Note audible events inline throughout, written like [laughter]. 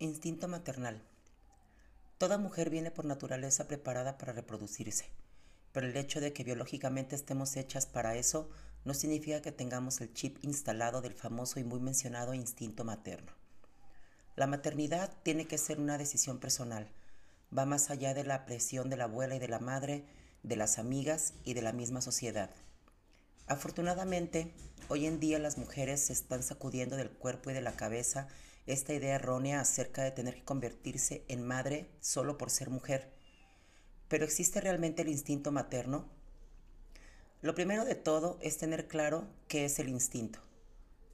Instinto maternal. Toda mujer viene por naturaleza preparada para reproducirse, pero el hecho de que biológicamente estemos hechas para eso no significa que tengamos el chip instalado del famoso y muy mencionado instinto materno. La maternidad tiene que ser una decisión personal, va más allá de la presión de la abuela y de la madre, de las amigas y de la misma sociedad. Afortunadamente, hoy en día las mujeres se están sacudiendo del cuerpo y de la cabeza esta idea errónea acerca de tener que convertirse en madre solo por ser mujer. Pero ¿existe realmente el instinto materno? Lo primero de todo es tener claro qué es el instinto.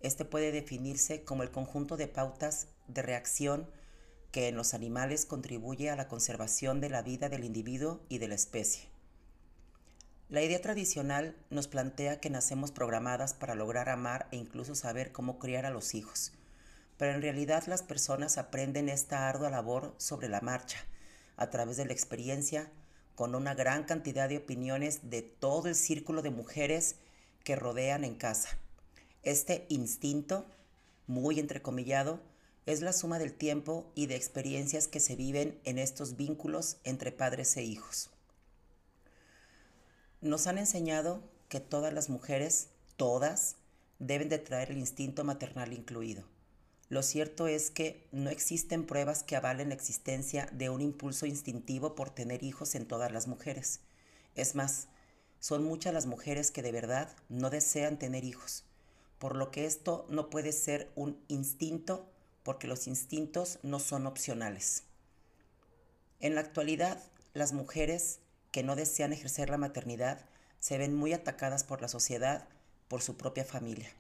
Este puede definirse como el conjunto de pautas de reacción que en los animales contribuye a la conservación de la vida del individuo y de la especie. La idea tradicional nos plantea que nacemos programadas para lograr amar e incluso saber cómo criar a los hijos, pero en realidad las personas aprenden esta ardua labor sobre la marcha, a través de la experiencia, con una gran cantidad de opiniones de todo el círculo de mujeres que rodean en casa. Este instinto, muy entrecomillado, es la suma del tiempo y de experiencias que se viven en estos vínculos entre padres e hijos. Nos han enseñado que todas las mujeres, todas, deben de traer el instinto maternal incluido. Lo cierto es que no existen pruebas que avalen la existencia de un impulso instintivo por tener hijos en todas las mujeres. Es más, son muchas las mujeres que de verdad no desean tener hijos, por lo que esto no puede ser un instinto porque los instintos no son opcionales. En la actualidad, las mujeres que no desean ejercer la maternidad se ven muy atacadas por la sociedad, por su propia familia.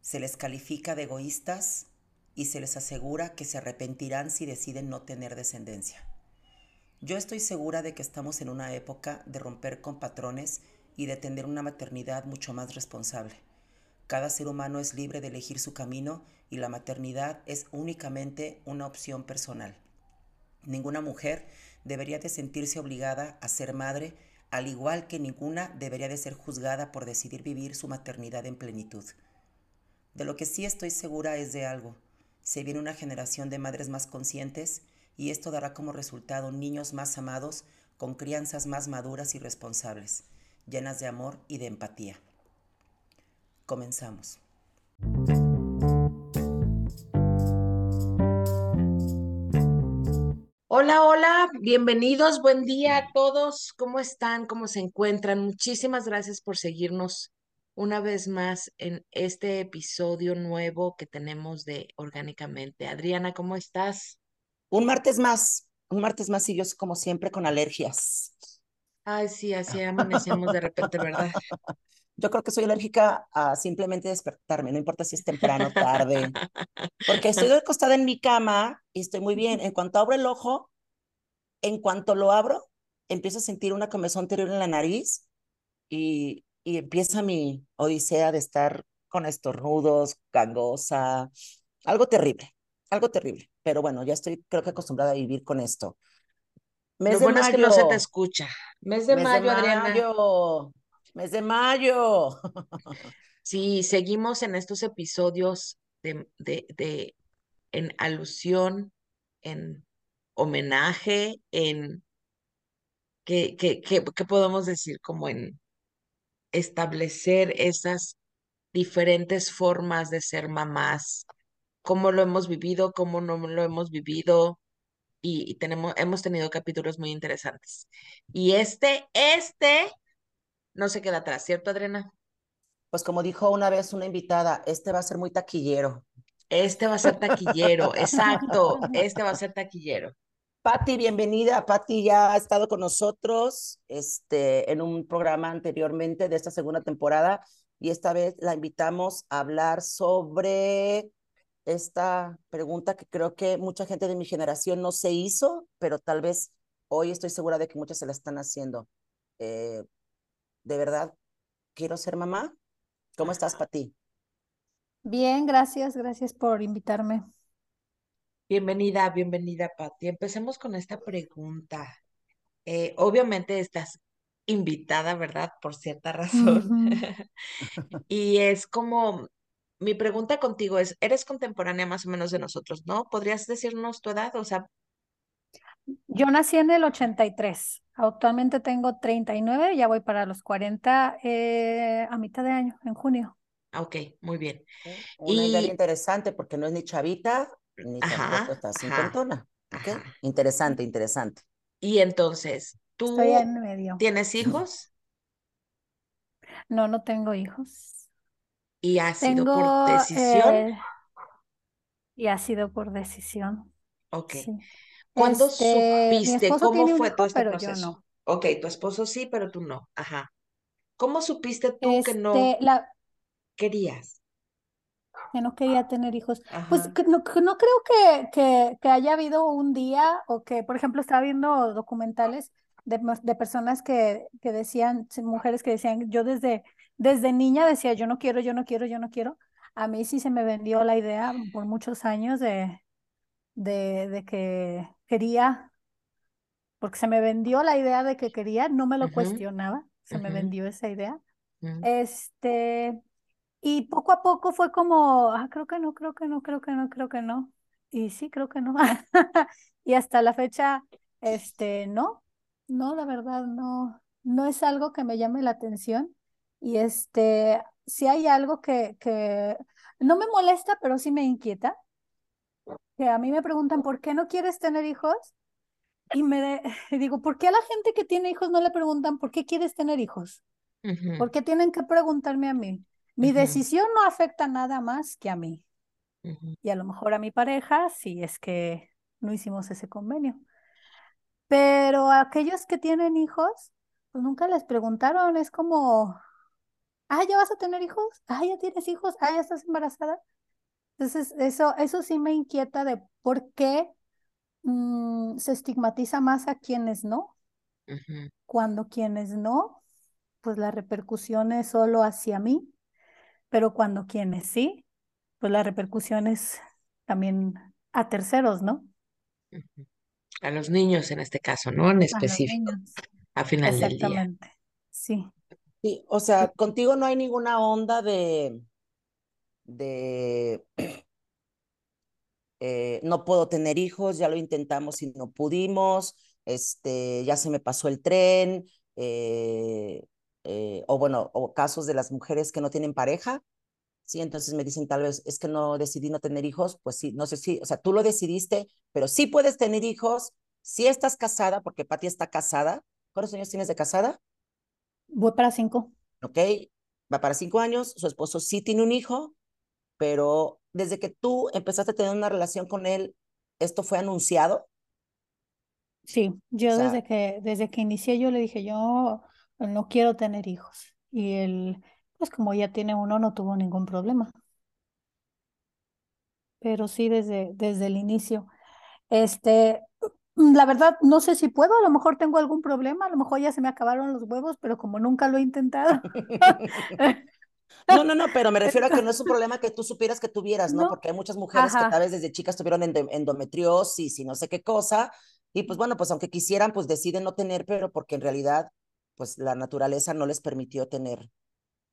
Se les califica de egoístas y se les asegura que se arrepentirán si deciden no tener descendencia. Yo estoy segura de que estamos en una época de romper con patrones y de tener una maternidad mucho más responsable. Cada ser humano es libre de elegir su camino y la maternidad es únicamente una opción personal. Ninguna mujer debería de sentirse obligada a ser madre, al igual que ninguna debería de ser juzgada por decidir vivir su maternidad en plenitud. De lo que sí estoy segura es de algo. Se viene una generación de madres más conscientes y esto dará como resultado niños más amados, con crianzas más maduras y responsables, llenas de amor y de empatía. Comenzamos. Hola, hola, bienvenidos, buen día a todos. ¿Cómo están? ¿Cómo se encuentran? Muchísimas gracias por seguirnos una vez más en este episodio nuevo que tenemos de Orgánicamente. Adriana, ¿cómo estás? Un martes más, un martes más y yo como siempre con alergias. Ay, sí, así [laughs] amanecemos de repente, ¿verdad? Yo creo que soy alérgica a simplemente despertarme, no importa si es temprano o tarde, porque estoy [laughs] acostada en mi cama y estoy muy bien. En cuanto abro el ojo, en cuanto lo abro, empiezo a sentir una comezón terrible en la nariz y, y empieza mi odisea de estar con estornudos, gangosa, algo terrible, algo terrible. Pero bueno, ya estoy creo que acostumbrada a vivir con esto. Mes Lo bueno es que no se te escucha. Mes de mayo, de. Mayo. Mes de mayo. [laughs] Sí, seguimos en estos episodios de, de, de, en alusión, en homenaje, en, ¿qué, qué, qué, qué podemos decir? Como en establecer esas diferentes formas de ser mamás, cómo lo hemos vivido, cómo no lo hemos vivido, y, y, tenemos, hemos tenido capítulos muy interesantes. Y este, este no se queda atrás, ¿cierto, Adriana? Pues como dijo una vez una invitada, este va a ser muy taquillero. Este va a ser taquillero, [laughs] exacto, este va a ser taquillero. Patti, bienvenida. Patti ya ha estado con nosotros este, en un programa anteriormente de esta segunda temporada y esta vez la invitamos a hablar sobre esta pregunta que creo que mucha gente de mi generación no se hizo, pero tal vez hoy estoy segura de que muchas se la están haciendo. Eh, de verdad, quiero ser mamá. ¿Cómo estás, Pati? Bien, gracias, gracias por invitarme. Bienvenida, bienvenida, Pati. Empecemos con esta pregunta. Eh, obviamente estás invitada, ¿verdad? Por cierta razón. [laughs] y es como, mi pregunta contigo es, ¿eres contemporánea más o menos de nosotros, no? ¿Podrías decirnos tu edad? O sea, Yo nací en el 83. Actualmente tengo 39, ya voy para los 40 eh, a mitad de año, en junio. ah, ok, muy bien. Una idea Y, interesante porque no es ni chavita ni tampoco está ajá, cincuentona. ¿ok? ajá. Interesante, interesante. Y entonces, Estoy ¿tú en medio. tienes hijos? [clears throat] No, no tengo hijos. ¿Y ha sido por decisión? eh, y ha sido por decisión. Ok. Sí. ¿Cuándo Este, supiste cómo fue todo este pero yo proceso? no. Ok, tu esposo sí, pero tú no. Ajá. ¿Cómo supiste tú que no Este, la, querías? que no quería tener hijos. Pues que no, que no creo que, que, que haya habido un día o que, por ejemplo, estaba viendo documentales de, de personas que, que decían, mujeres que decían, yo desde, desde niña decía, yo no quiero, yo no quiero, yo no quiero. A mí sí se me vendió la idea por muchos años de, de, de que quería, porque se me vendió la idea de que quería, no me lo cuestionaba, se me vendió esa idea. Este, y poco a poco fue como, ah, creo que no, creo que no, creo que no, creo que no. Y sí, creo que no. [laughs] Y hasta la fecha, este, no, no, la verdad, no, no es algo que me llame la atención. Y este, si hay algo que, que no me molesta, pero sí me inquieta, que a mí me preguntan, ¿por qué no quieres tener hijos? Y me de- [laughs] digo, ¿por qué a la gente que tiene hijos no le preguntan, ¿por qué quieres tener hijos? ujú, ¿Por qué tienen que preguntarme a mí? Mi decisión no afecta nada más que a mí y a lo mejor a mi pareja si es que no hicimos ese convenio. Pero a aquellos que tienen hijos, pues nunca les preguntaron, es como, ah, ¿ya vas a tener hijos? Ah, ¿ya tienes hijos? Ah, ¿ya estás embarazada? Entonces, eso, eso sí me inquieta de por qué mm, se estigmatiza más a quienes no, cuando quienes no, pues la repercusión es solo hacia mí, pero cuando quienes sí, pues la repercusión es también a terceros, ¿no? A los niños en este caso, ¿no? En A los específico, niños. a final del día. Exactamente. Sí. Sí, o sea, contigo no hay ninguna onda de, de [clears throat] eh, no puedo tener hijos, ya lo intentamos y no pudimos, este, ya se me pasó el tren, eh, eh, o bueno, o casos de las mujeres que no tienen pareja, sí, entonces me dicen tal vez es que no decidí no tener hijos, pues sí, no sé si, o sea, tú lo decidiste, pero sí puedes tener hijos, sí estás casada, porque Pati está casada. ¿Cuántos años tienes de casada? Voy para cinco. ¿Ok? Va para cinco años, su esposo sí tiene un hijo, pero desde que tú empezaste a tener una relación con él, ¿esto fue anunciado? Sí, O yo sea, desde que, desde que inicié yo le dije, yo no quiero tener hijos. Y él, pues como ya tiene uno, no tuvo ningún problema. Pero sí, desde, desde el inicio. Este, la verdad, no sé si puedo, a lo mejor tengo algún problema, a lo mejor ya se me acabaron los huevos, pero como nunca lo he intentado. [laughs] [laughs] No, no, no, pero me refiero a que no es un problema que tú supieras que tuvieras, ¿no? No, Porque hay muchas mujeres que tal vez desde chicas tuvieron endo- endometriosis y no sé qué cosa, y pues bueno, pues aunque quisieran, pues deciden no tener, pero porque en realidad, pues la naturaleza no les permitió tener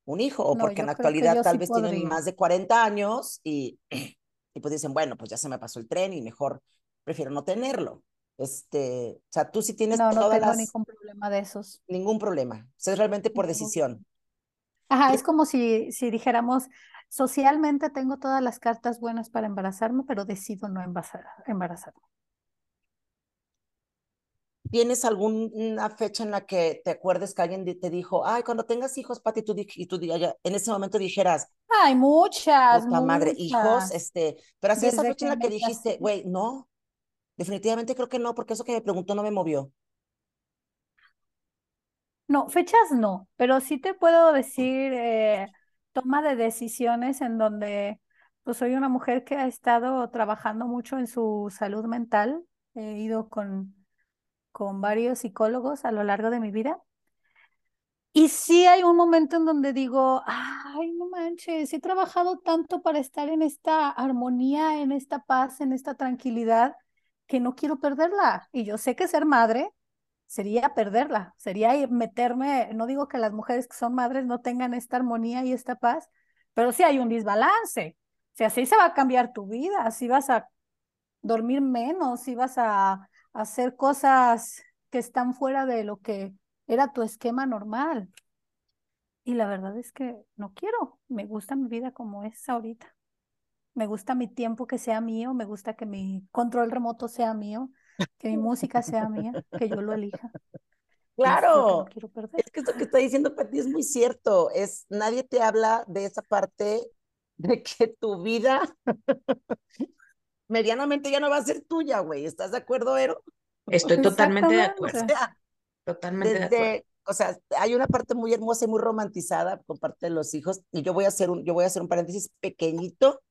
un hijo, o no, porque en la actualidad tal sí vez tienen podría. más de 40 años y, [clears throat] y pues dicen, bueno, pues ya se me pasó el tren y mejor prefiero no tenerlo. Este, o sea, tú sí tienes No, no todas tengo las, ningún problema de esos. ningún problema, o sea, es realmente por decisión. Ajá, es ¿Tien- como si, si dijéramos, socialmente tengo todas las cartas buenas para embarazarme, pero decido no embaraza- embarazarme. ¿Tienes alguna fecha en la que te acuerdes que alguien te dijo, ay, cuando tengas hijos, Pati, tú, y tú en ese momento dijeras, Hay muchas, puta madre, hijos, muchas. este, pero así esa Desde fecha en la que dijiste, güey, no, definitivamente creo que no, porque eso que me preguntó no me movió. No, fechas no, pero sí te puedo decir eh, toma de decisiones en donde pues soy una mujer que ha estado trabajando mucho en su salud mental. He ido con, con varios psicólogos a lo largo de mi vida. Y sí hay un momento en donde digo, ay, no manches, he trabajado tanto para estar en esta armonía, en esta paz, en esta tranquilidad, que no quiero perderla. Y yo sé que ser madre sería perderla, sería meterme, no digo que las mujeres que son madres no tengan esta armonía y esta paz, pero sí hay un desbalance. O sea, así se va a cambiar tu vida, así vas a dormir menos, si vas a hacer cosas que están fuera de lo que era tu esquema normal. Y la verdad es que no quiero, me gusta mi vida como es ahorita. Me gusta mi tiempo que sea mío, me gusta que mi control remoto sea mío, que mi música sea mía, que yo lo elija. Claro, es, quiero perder. es que esto que está diciendo Pati es muy cierto. Es nadie te habla de esa parte de que tu vida [laughs] medianamente ya no va a ser tuya, güey. ¿Estás de acuerdo, Ero? Estoy [laughs] totalmente de acuerdo. totalmente de acuerdo. O sea, hay una parte muy hermosa y muy romantizada por parte de los hijos, y yo voy a hacer un, yo voy a hacer un paréntesis pequeñito.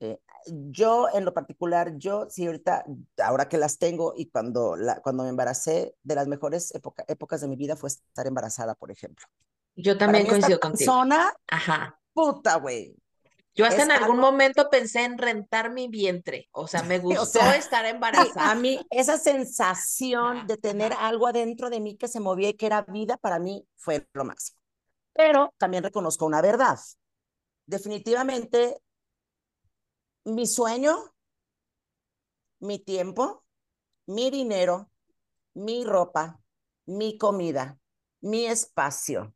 Eh, yo, en lo particular, yo, sí, ahorita, ahora que las tengo y cuando, la, cuando me embaracé, de las mejores épocas de mi vida fue estar embarazada, por ejemplo. Yo también coincido contigo. Persona, Ajá. puta, güey. Yo hasta en algún momento pensé en rentar mi vientre, o sea, me [laughs] gustó estar embarazada. A mí esa sensación de tener algo adentro de mí que se movía y que era vida, para mí fue lo máximo. Pero también reconozco una verdad. Definitivamente, mi sueño, mi tiempo, mi dinero, mi ropa, mi comida, mi espacio,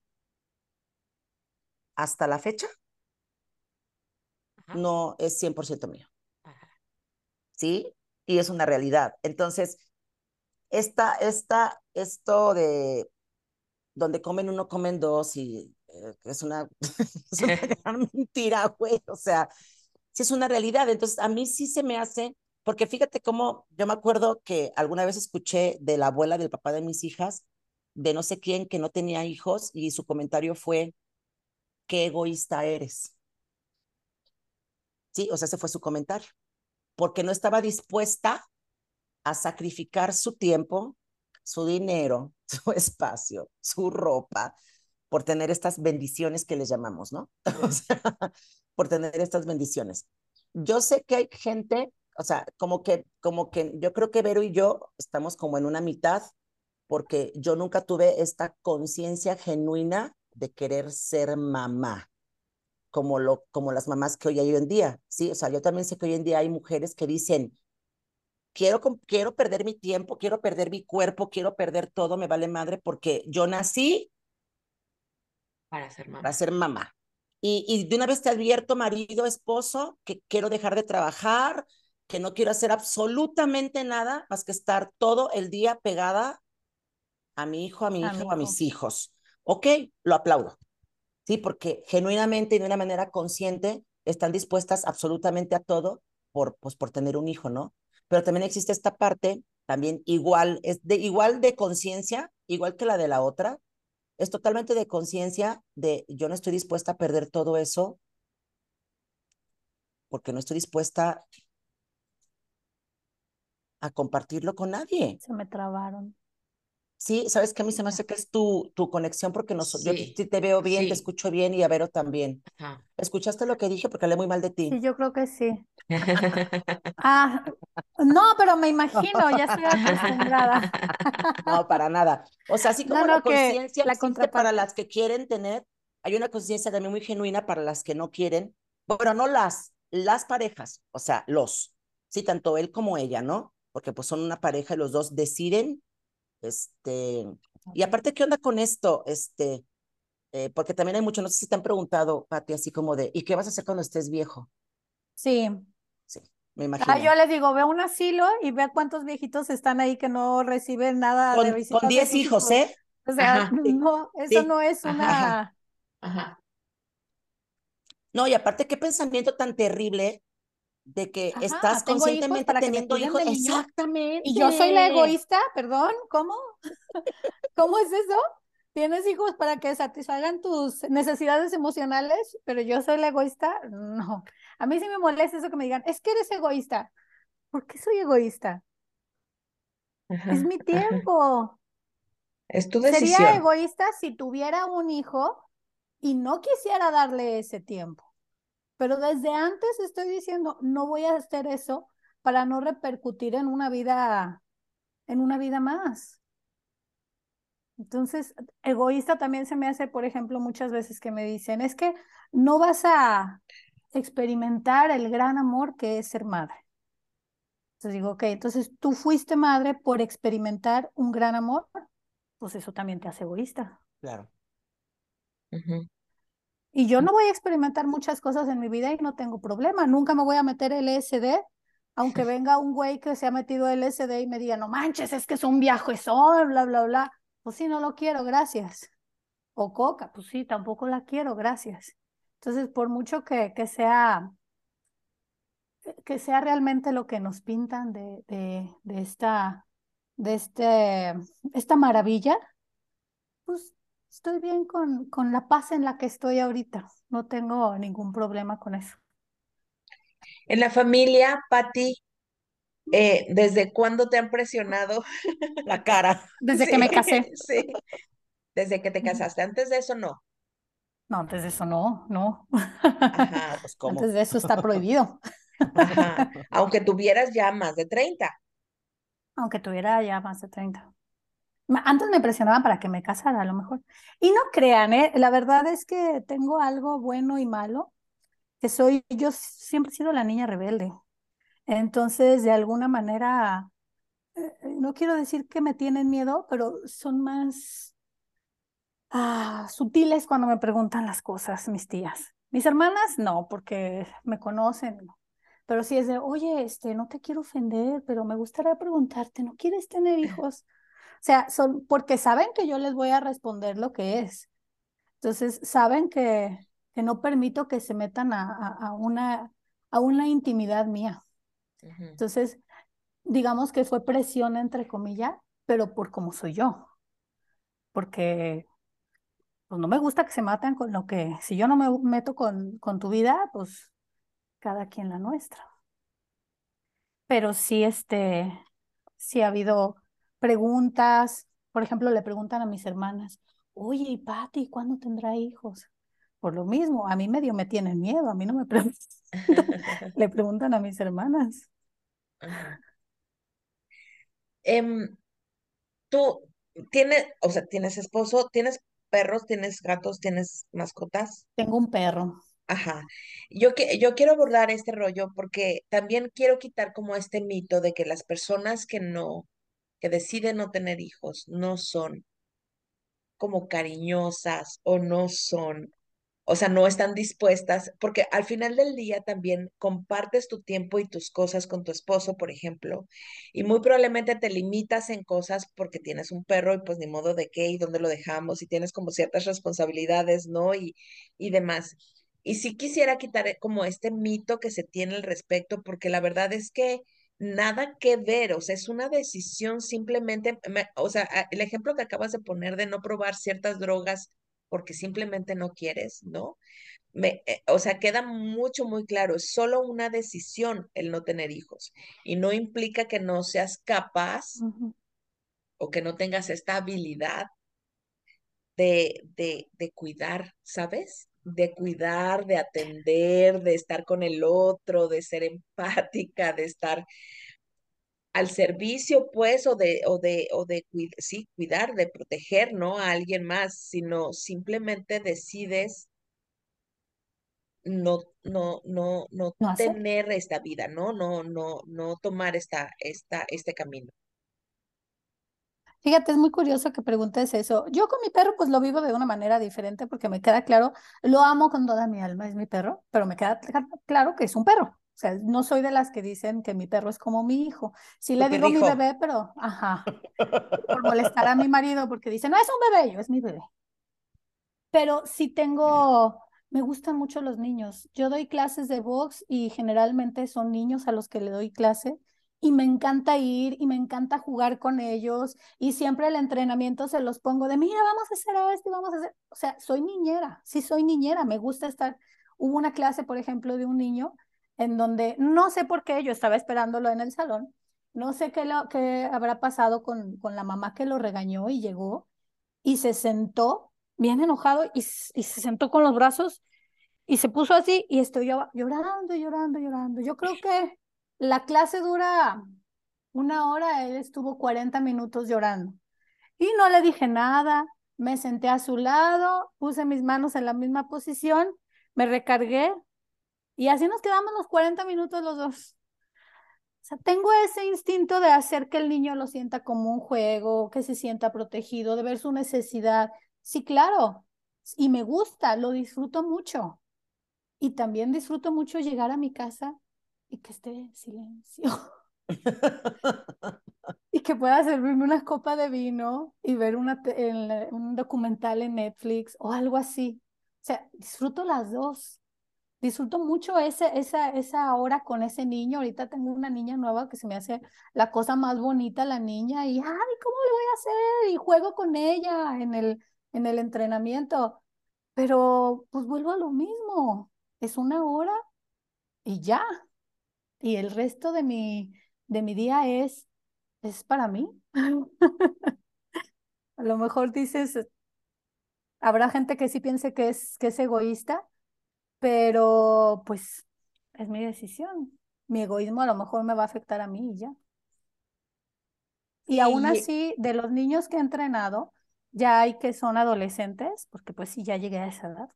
hasta la fecha no es 100% mío. ¿Sí? Y es una realidad. Entonces, esta, esta, esto de donde comen uno, comen dos, y eh, es, una, [laughs] es una [laughs] gran mentira, güey. O sea, sí es una realidad. Entonces, a mí sí se me hace, porque fíjate cómo yo me acuerdo que alguna vez escuché de la abuela del papá de mis hijas, de no sé quién que no tenía hijos, y su comentario fue, qué egoísta eres. Sí, o sea, ese fue su comentario, porque no estaba dispuesta a sacrificar su tiempo, su dinero, [laughs] su espacio, su ropa, por tener estas bendiciones que les llamamos, ¿no? [laughs] O sea, por tener estas bendiciones. Yo sé que hay gente, o sea, como que, como que yo creo que Vero y yo estamos como en una mitad, porque yo nunca tuve esta conciencia genuina de querer ser mamá como, lo, como las mamás que hoy hay hoy en día, ¿sí? O sea, yo también sé que hoy en día hay mujeres que dicen, quiero, quiero perder mi tiempo, quiero perder mi cuerpo, quiero perder todo, me vale madre, porque yo nací para ser mamá. Para ser mamá. Y, y de una vez te advierto, marido, esposo, que quiero dejar de trabajar, que no quiero hacer absolutamente nada más que estar todo el día pegada a mi hijo, a mi hijo, a mis hijos. Ok, lo aplaudo. ¿sí? Porque genuinamente y de una manera consciente están dispuestas absolutamente a todo por, pues, por tener un hijo, ¿no? Pero también existe esta parte, también igual, es de, igual de conciencia, igual que la de la otra, es totalmente de conciencia de yo no estoy dispuesta a perder todo eso porque no estoy dispuesta a compartirlo con nadie. Se me trabaron. Sí, sabes que a mí se me hace que es tu, tu conexión porque no, yo sí te veo bien, te escucho bien y a Vero también. ¿Escuchaste lo que dije? Porque hablé muy mal de ti. Sí, yo creo que sí. [laughs] ah, no, pero me imagino, ya estoy acostumbrada. [laughs] no, para nada. O sea, así como la conciencia la para las que quieren tener, hay una conciencia también muy genuina para las que no quieren. Bueno, no las, las parejas, o sea, los. Sí, tanto él como ella, ¿no? Porque pues son una pareja y los dos deciden este, y aparte, ¿qué onda con esto? Este, eh, porque también hay mucho, no sé si te han preguntado, Pati, así como de, ¿y qué vas a hacer cuando estés viejo? Sí. Sí, me imagino. Ah, yo les digo, ve un asilo y ve cuántos viejitos están ahí que no reciben nada con, de visitas. Con 10 hijos, ¿eh? O sea, [laughs] no, eso no es una... Ajá. No, y aparte, qué pensamiento tan terrible de que estás conscientemente para teniendo hijos. Exactamente. Y yo soy la egoísta, perdón, ¿cómo? [laughs] ¿Cómo es eso? Tienes hijos para que satisfagan tus necesidades emocionales, pero yo soy la egoísta. No. A mí sí me molesta eso que me digan, es que eres egoísta. ¿Por qué soy egoísta? es mi tiempo. Es tu decisión. Sería egoísta si tuviera un hijo y no quisiera darle ese tiempo. Pero desde antes estoy diciendo, no voy a hacer eso para no repercutir en una vida, en una vida más. Entonces, egoísta también se me hace, por ejemplo, muchas veces que me dicen, es que no vas a experimentar el gran amor que es ser madre. Entonces digo, ok, entonces tú fuiste madre por experimentar un gran amor, pues eso también te hace egoísta. Claro. Y yo no voy a experimentar muchas cosas en mi vida y no tengo problema. Nunca me voy a meter LSD, aunque [laughs] venga un güey que se ha metido LSD y me diga, no manches, es que es un viajesón, bla, bla, bla. Pues sí, no lo quiero, gracias. O coca, pues sí, tampoco la quiero, gracias. Entonces, por mucho que, que sea que sea realmente lo que nos pintan de, de, de esta, de este, esta maravilla, pues estoy bien con, con la paz en la que estoy ahorita. No tengo ningún problema con eso. En la familia, Patti, eh, ¿desde cuándo te han presionado? [laughs] La cara. Desde que me casé. [laughs] Sí, desde que te casaste. Antes de eso, no. No, antes de eso no, no. Ajá, pues [laughs] ¿cómo? Antes de eso está prohibido. Ajá. Aunque tuvieras ya más de 30. Aunque tuviera ya más de 30. Antes me presionaban para que me casara, a lo mejor. Y no crean, ¿eh? la verdad es que tengo algo bueno y malo, que soy, yo siempre he sido la niña rebelde. Entonces, de alguna manera, eh, no quiero decir que me tienen miedo, pero son más ah, sutiles cuando me preguntan las cosas, mis tías. Mis hermanas, no, porque me conocen, pero si es de, oye, este, no te quiero ofender, pero me gustaría preguntarte, ¿no quieres tener [laughs] hijos? O sea, son porque saben que yo les voy a responder lo que es. Entonces, saben que, que no permito que se metan a, a, una, a una intimidad mía. Entonces, digamos que fue presión, entre comillas, pero por cómo soy yo. Porque pues no me gusta que se maten con lo que, si yo no me meto con, con tu vida, pues cada quien la nuestra. Pero sí, este, sí ha habido preguntas, por ejemplo, le preguntan a mis hermanas, oye, y Patti, ¿cuándo tendrá hijos? Por lo mismo, a mí medio me tienen miedo, a mí no me [laughs] preguntan, le preguntan a mis hermanas. Em, tú tienes, o sea, tienes esposo, tienes perros, tienes gatos, tienes mascotas. Tengo un perro. Ajá. Yo, que, yo quiero abordar este rollo porque también quiero quitar como este mito de que las personas que no, que deciden no tener hijos, no son como cariñosas o no son o sea, no están dispuestas, porque al final del día también compartes tu tiempo y tus cosas con tu esposo, por ejemplo, y muy probablemente te limitas en cosas porque tienes un perro y pues ni modo de qué y dónde lo dejamos y tienes como ciertas responsabilidades, ¿no? Y, y demás. Y sí quisiera quitar eh, como este mito que se tiene al respecto, porque la verdad es que nada que ver, o sea, es una decisión simplemente, o sea, el ejemplo que acabas de poner de no probar ciertas drogas porque simplemente no quieres, ¿no? Me, eh, o sea, queda mucho, muy claro, es solo una decisión el no tener hijos y no implica que no seas capaz o que no tengas esta habilidad de, de, de cuidar, ¿sabes? De cuidar, de atender, de estar con el otro, de ser empática, de estar al servicio, pues, o de, o de, o de sí, cuidar, de proteger, ¿no? A alguien más, sino simplemente decides no, no, no, no, tener esta vida, ¿no? No, no, no tomar esta, esta, este camino. Fíjate, es muy curioso que preguntes eso. Yo con mi perro pues lo vivo de una manera diferente porque me queda claro, lo amo con toda mi alma, es mi perro, pero me queda claro que es un perro. O sea, no soy de las que dicen que mi perro es como mi hijo. Sí le digo mi bebé, pero, ajá, [laughs] por molestar a mi marido porque dice, no es un bebé, yo es mi bebé. Pero sí tengo, me gustan mucho los niños. Yo doy clases de box y generalmente son niños a los que le doy clase y me encanta ir y me encanta jugar con ellos y siempre el entrenamiento se los pongo de, mira, vamos a hacer esto y vamos a hacer, o sea, soy niñera, sí soy niñera, me gusta estar. Hubo una clase, por ejemplo, de un niño en donde no sé por qué, yo estaba esperándolo en el salón, no sé qué, lo, qué habrá pasado con, con la mamá que lo regañó y llegó y se sentó bien enojado y, y se sentó con los brazos y se puso así y estoy llorando, llorando, llorando. Yo creo que la clase dura una hora, él estuvo 40 minutos llorando. Y no le dije nada, me senté a su lado, puse mis manos en la misma posición, me recargué y así nos quedamos los 40 minutos los dos. Tengo ese instinto de hacer que el niño lo sienta como un juego, que se sienta protegido, de ver su necesidad. Sí, claro, y me gusta, lo disfruto mucho. Y también disfruto mucho llegar a mi casa y que esté silencio. [laughs] y que pueda servirme una copa de vino y ver una un documental en Netflix o algo así. O sea, disfruto las dos. Disfruto mucho ese, esa, esa hora con ese niño. Ahorita tengo una niña nueva que se me hace la cosa más bonita, la niña, y ay, ¿cómo le voy a hacer? Y juego con ella en el, en el entrenamiento. Pero pues vuelvo a lo mismo. Es una hora y ya. Y el resto de mi, de mi día es, es para mí. [laughs] a lo mejor dices, habrá gente que sí piense que es, que es egoísta, pero pues es mi decisión. Mi egoísmo a lo mejor me va a afectar a mí y ya. Y aún así, de los niños que he entrenado, ya hay que son adolescentes, porque pues sí, ya llegué a esa edad,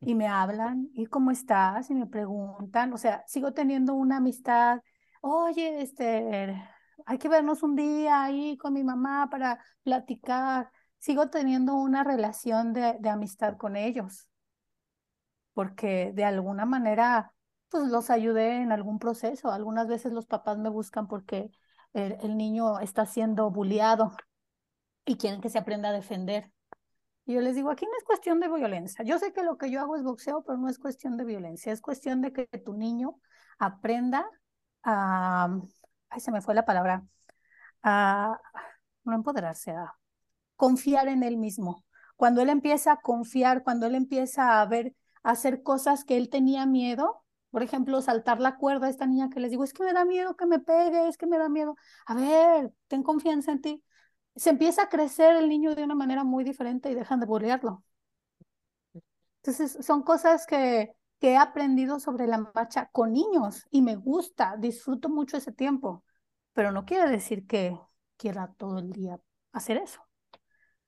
y me hablan, ¿y cómo estás? Y me preguntan, o sea, sigo teniendo una amistad, oye, este, hay que vernos un día ahí con mi mamá para platicar, sigo teniendo una relación de, de amistad con ellos porque de alguna manera pues los ayudé en algún proceso. Algunas veces los papás me buscan porque el, niño está siendo bulliado y quieren que se aprenda a defender. Y yo les digo, aquí no es cuestión de violencia. Yo sé que lo que yo hago es boxeo, pero no es cuestión de violencia. Es cuestión de que tu niño aprenda a, ay, se me fue la palabra, a no empoderarse, a confiar en él mismo. Cuando él empieza a confiar, cuando él empieza a ver hacer cosas que él tenía miedo. Por ejemplo, saltar la cuerda a esta niña que les digo, es que me da miedo que me pegue, es que me da miedo. A ver, ten confianza en ti. Se empieza a crecer el niño de una manera muy diferente y dejan de burlarlo. Entonces, son cosas que, que he aprendido sobre la marcha con niños y me gusta, disfruto mucho ese tiempo, pero no quiere decir que quiera todo el día hacer eso.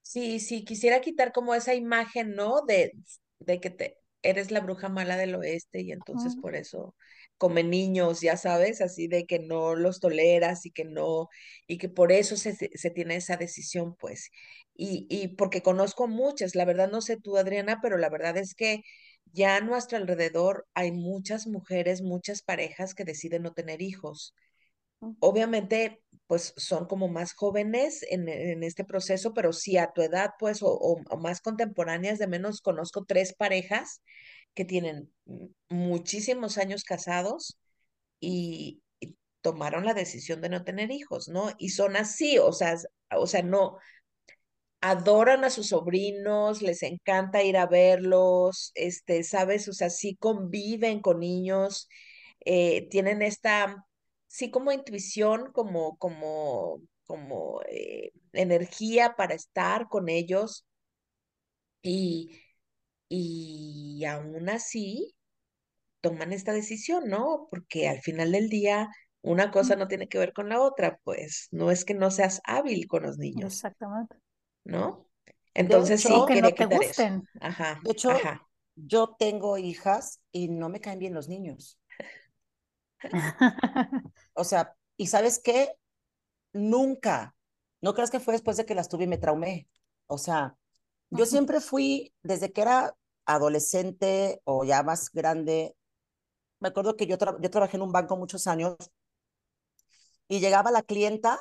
Sí, sí, quisiera quitar como esa imagen, ¿no? De, de que te, eres la bruja mala del oeste y entonces por eso come niños, ya sabes, así de que no los toleras y que no, y que por eso se, se tiene esa decisión, pues. Y, y porque conozco muchas, la verdad no sé tú, Adriana, pero la verdad es que ya a nuestro alrededor hay muchas mujeres, muchas parejas que deciden no tener hijos. Obviamente, pues son como más jóvenes en, en, este proceso, pero sí a tu edad, pues, o, o, más contemporáneas, de menos conozco tres parejas que tienen muchísimos años casados y, tomaron la decisión de no tener hijos, ¿no? Y son así, o sea, o sea, no, adoran a sus sobrinos, les encanta ir a verlos, este, sabes, o sea, sí conviven con niños, eh, tienen esta sí como intuición, como, como, como eh, energía para estar con ellos. Y, y aún así toman esta decisión, ¿no? Porque al final del día una cosa no tiene que ver con la otra, pues no es que no seas hábil con los niños. Exactamente. ¿No? Entonces sí, que no te gusten. Ajá. De hecho, yo tengo hijas y no me caen bien los niños. [laughs] o sea, ¿y sabes qué? Nunca, no creas que fue después de que las tuve y me traumé. O sea, yo siempre fui, desde que era adolescente o ya más grande, me acuerdo que yo, yo trabajé en un banco muchos años y llegaba la clienta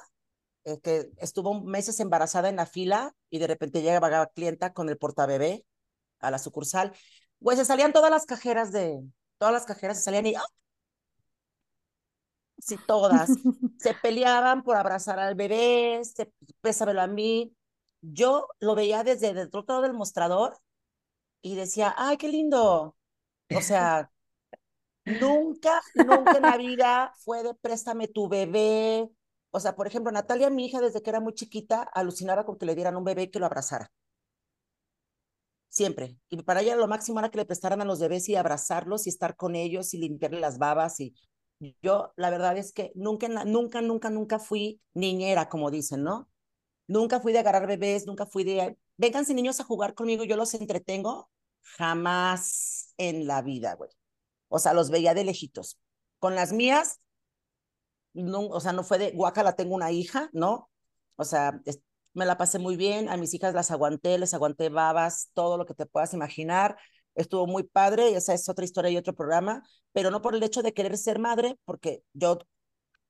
eh, que estuvo meses embarazada en la fila y de repente llegaba la clienta con el portabebé a la sucursal. Pues se salían todas las cajeras de, todas las cajeras se salían y ¡ah! sí, todas, [laughs] se peleaban por abrazar al bebé, se, pésamelo a mí. Yo lo veía desde el otro lado del mostrador y decía, ay, qué lindo. O sea, [laughs] nunca, nunca en la vida fue de préstame tu bebé. O sea, por ejemplo, Natalia, mi hija, desde que era muy chiquita, alucinaba con que le dieran un bebé y que lo abrazara. Siempre. Y para ella lo máximo era que le prestaran a los bebés y abrazarlos y estar con ellos y limpiarle las babas y yo, la verdad es que nunca, nunca, nunca, nunca fui niñera, como dicen, ¿no? Nunca fui de agarrar bebés, nunca fui de, vénganse niños a jugar conmigo, yo los entretengo. Jamás en la vida, güey. O sea, los veía de lejitos. Con las mías, no, o sea, no fue de, guacala, tengo una hija, ¿no? O sea, me la pasé muy bien, a mis hijas las aguanté, les aguanté babas, todo lo que te puedas imaginar. Estuvo muy padre, esa es otra historia y otro programa, pero no por el hecho de querer ser madre, porque yo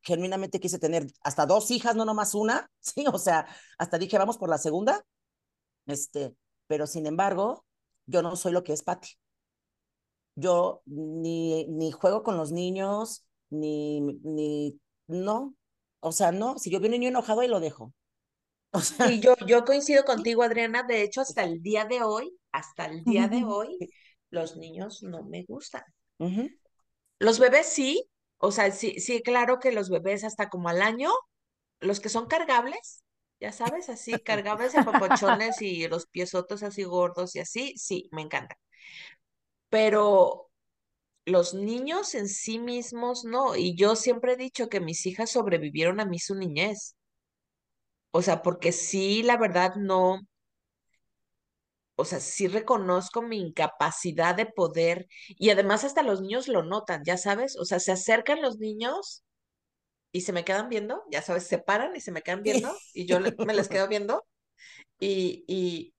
genuinamente quise tener hasta dos hijas, no nomás una, [laughs] sí, o sea, hasta dije, vamos por la segunda, este, pero sin embargo, yo no soy lo que es Patti. Yo ni, ni juego con los niños, ni, ni, no, o sea, no, si yo veo un niño enojado, ahí lo dejo. [laughs] O sea, y yo, yo coincido contigo, Adriana, de hecho, hasta el día de hoy, hasta el día de [laughs] hoy, los niños no me gustan. Los bebés sí, o sea, sí, sí, claro que los bebés hasta como al año, los que son cargables, ya sabes, así, cargables a papachones y los piesotos así gordos y así, sí, me encanta. Pero los niños en sí mismos no, y yo siempre he dicho que mis hijas sobrevivieron a mí su niñez. O sea, porque sí, la verdad no, o sea, sí reconozco mi incapacidad de poder y además hasta los niños lo notan, ya sabes, o sea, se acercan los niños y se me quedan viendo, ya sabes, se paran y se me quedan viendo y yo me les quedo viendo y, y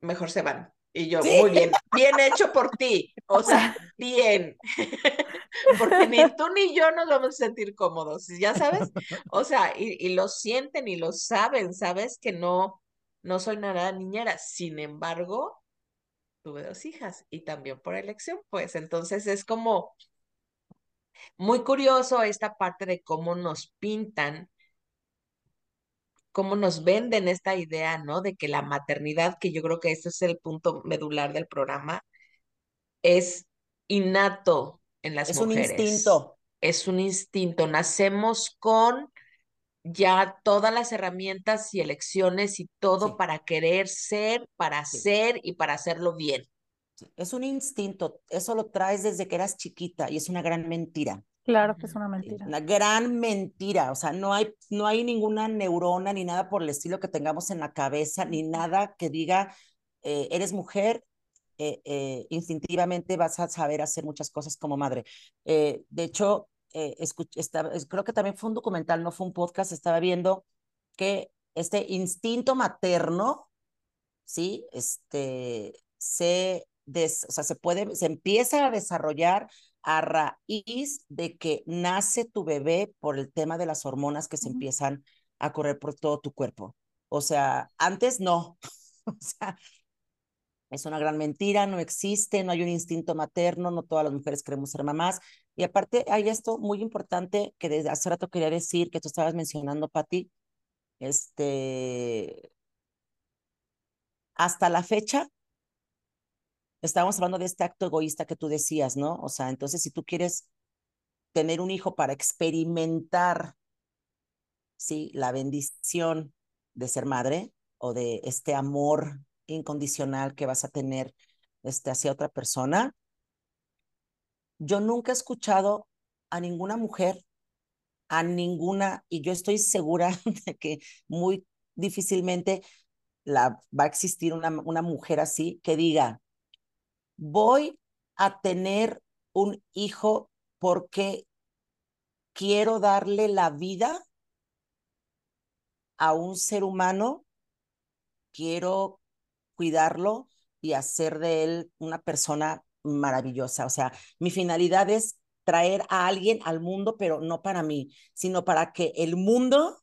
mejor se van. Y yo, muy bien, bien hecho por ti, [laughs] o sea, bien, [laughs] porque ni tú ni yo nos vamos a sentir cómodos, ya sabes, o sea, y, y lo sienten y lo saben, sabes que no, no soy nada niñera, sin embargo, tuve dos hijas y también por elección, pues entonces es como muy curioso esta parte de cómo nos pintan cómo nos venden esta idea, ¿no? De que la maternidad, que yo creo que ese es el punto medular del programa, es innato en las mujeres. Es un instinto. Es un instinto. Nacemos con ya todas las herramientas y elecciones y todo para querer ser, para ser y para hacerlo bien. Es un instinto, eso lo traes desde que eras chiquita y es una gran mentira. Claro que es una mentira. Una gran mentira, o sea, no hay, no hay ninguna neurona ni nada por el estilo que tengamos en la cabeza, ni nada que diga, eh, eres mujer, eh, eh, instintivamente vas a saber hacer muchas cosas como madre. de hecho, estaba, creo que también fue un documental, no fue un podcast, estaba viendo que este instinto materno, ¿sí? Este, se, o sea, se puede, se empieza a desarrollar a raíz de que nace tu bebé por el tema de las hormonas que se empiezan a correr por todo tu cuerpo. O sea, antes no. [laughs] o sea, es una gran mentira, no existe, no hay un instinto materno, no todas las mujeres queremos ser mamás. Y aparte hay esto muy importante que desde hace rato quería decir, que tú estabas mencionando, Patti, este, hasta la fecha, estábamos hablando de este acto egoísta que tú decías, ¿no? O sea, entonces si tú quieres tener un hijo para experimentar, sí, la bendición de ser madre o de este amor incondicional que vas a tener este, hacia otra persona, yo nunca he escuchado a ninguna mujer, a ninguna, y yo estoy segura [laughs] de que muy difícilmente la, va a existir una, una mujer así que diga, voy a tener un hijo porque quiero darle la vida a un ser humano, quiero cuidarlo y hacer de él una persona maravillosa. O sea, mi finalidad es traer a alguien al mundo, pero no para mí, sino para que el mundo,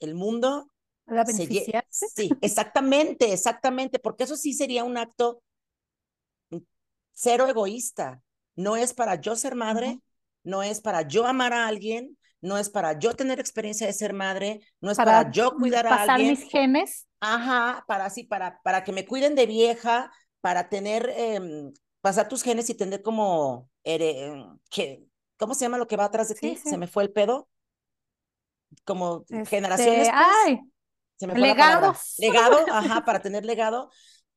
el mundo ¿La beneficiarse? Sí, exactamente, exactamente, porque eso sí sería un acto cero egoísta. No es para yo ser madre, no es para yo amar a alguien, no es para yo tener experiencia de ser madre, no es para, yo cuidar a alguien. Pasar mis genes. Ajá, para así, para, para que me cuiden de vieja, para tener, em, pasar tus genes y tener como, em, que, ¿cómo se llama lo que va atrás de ti? Se me fue el pedo. Como Este, generaciones. pues. Ay, Se me palabra. Legado, ajá, para tener legado.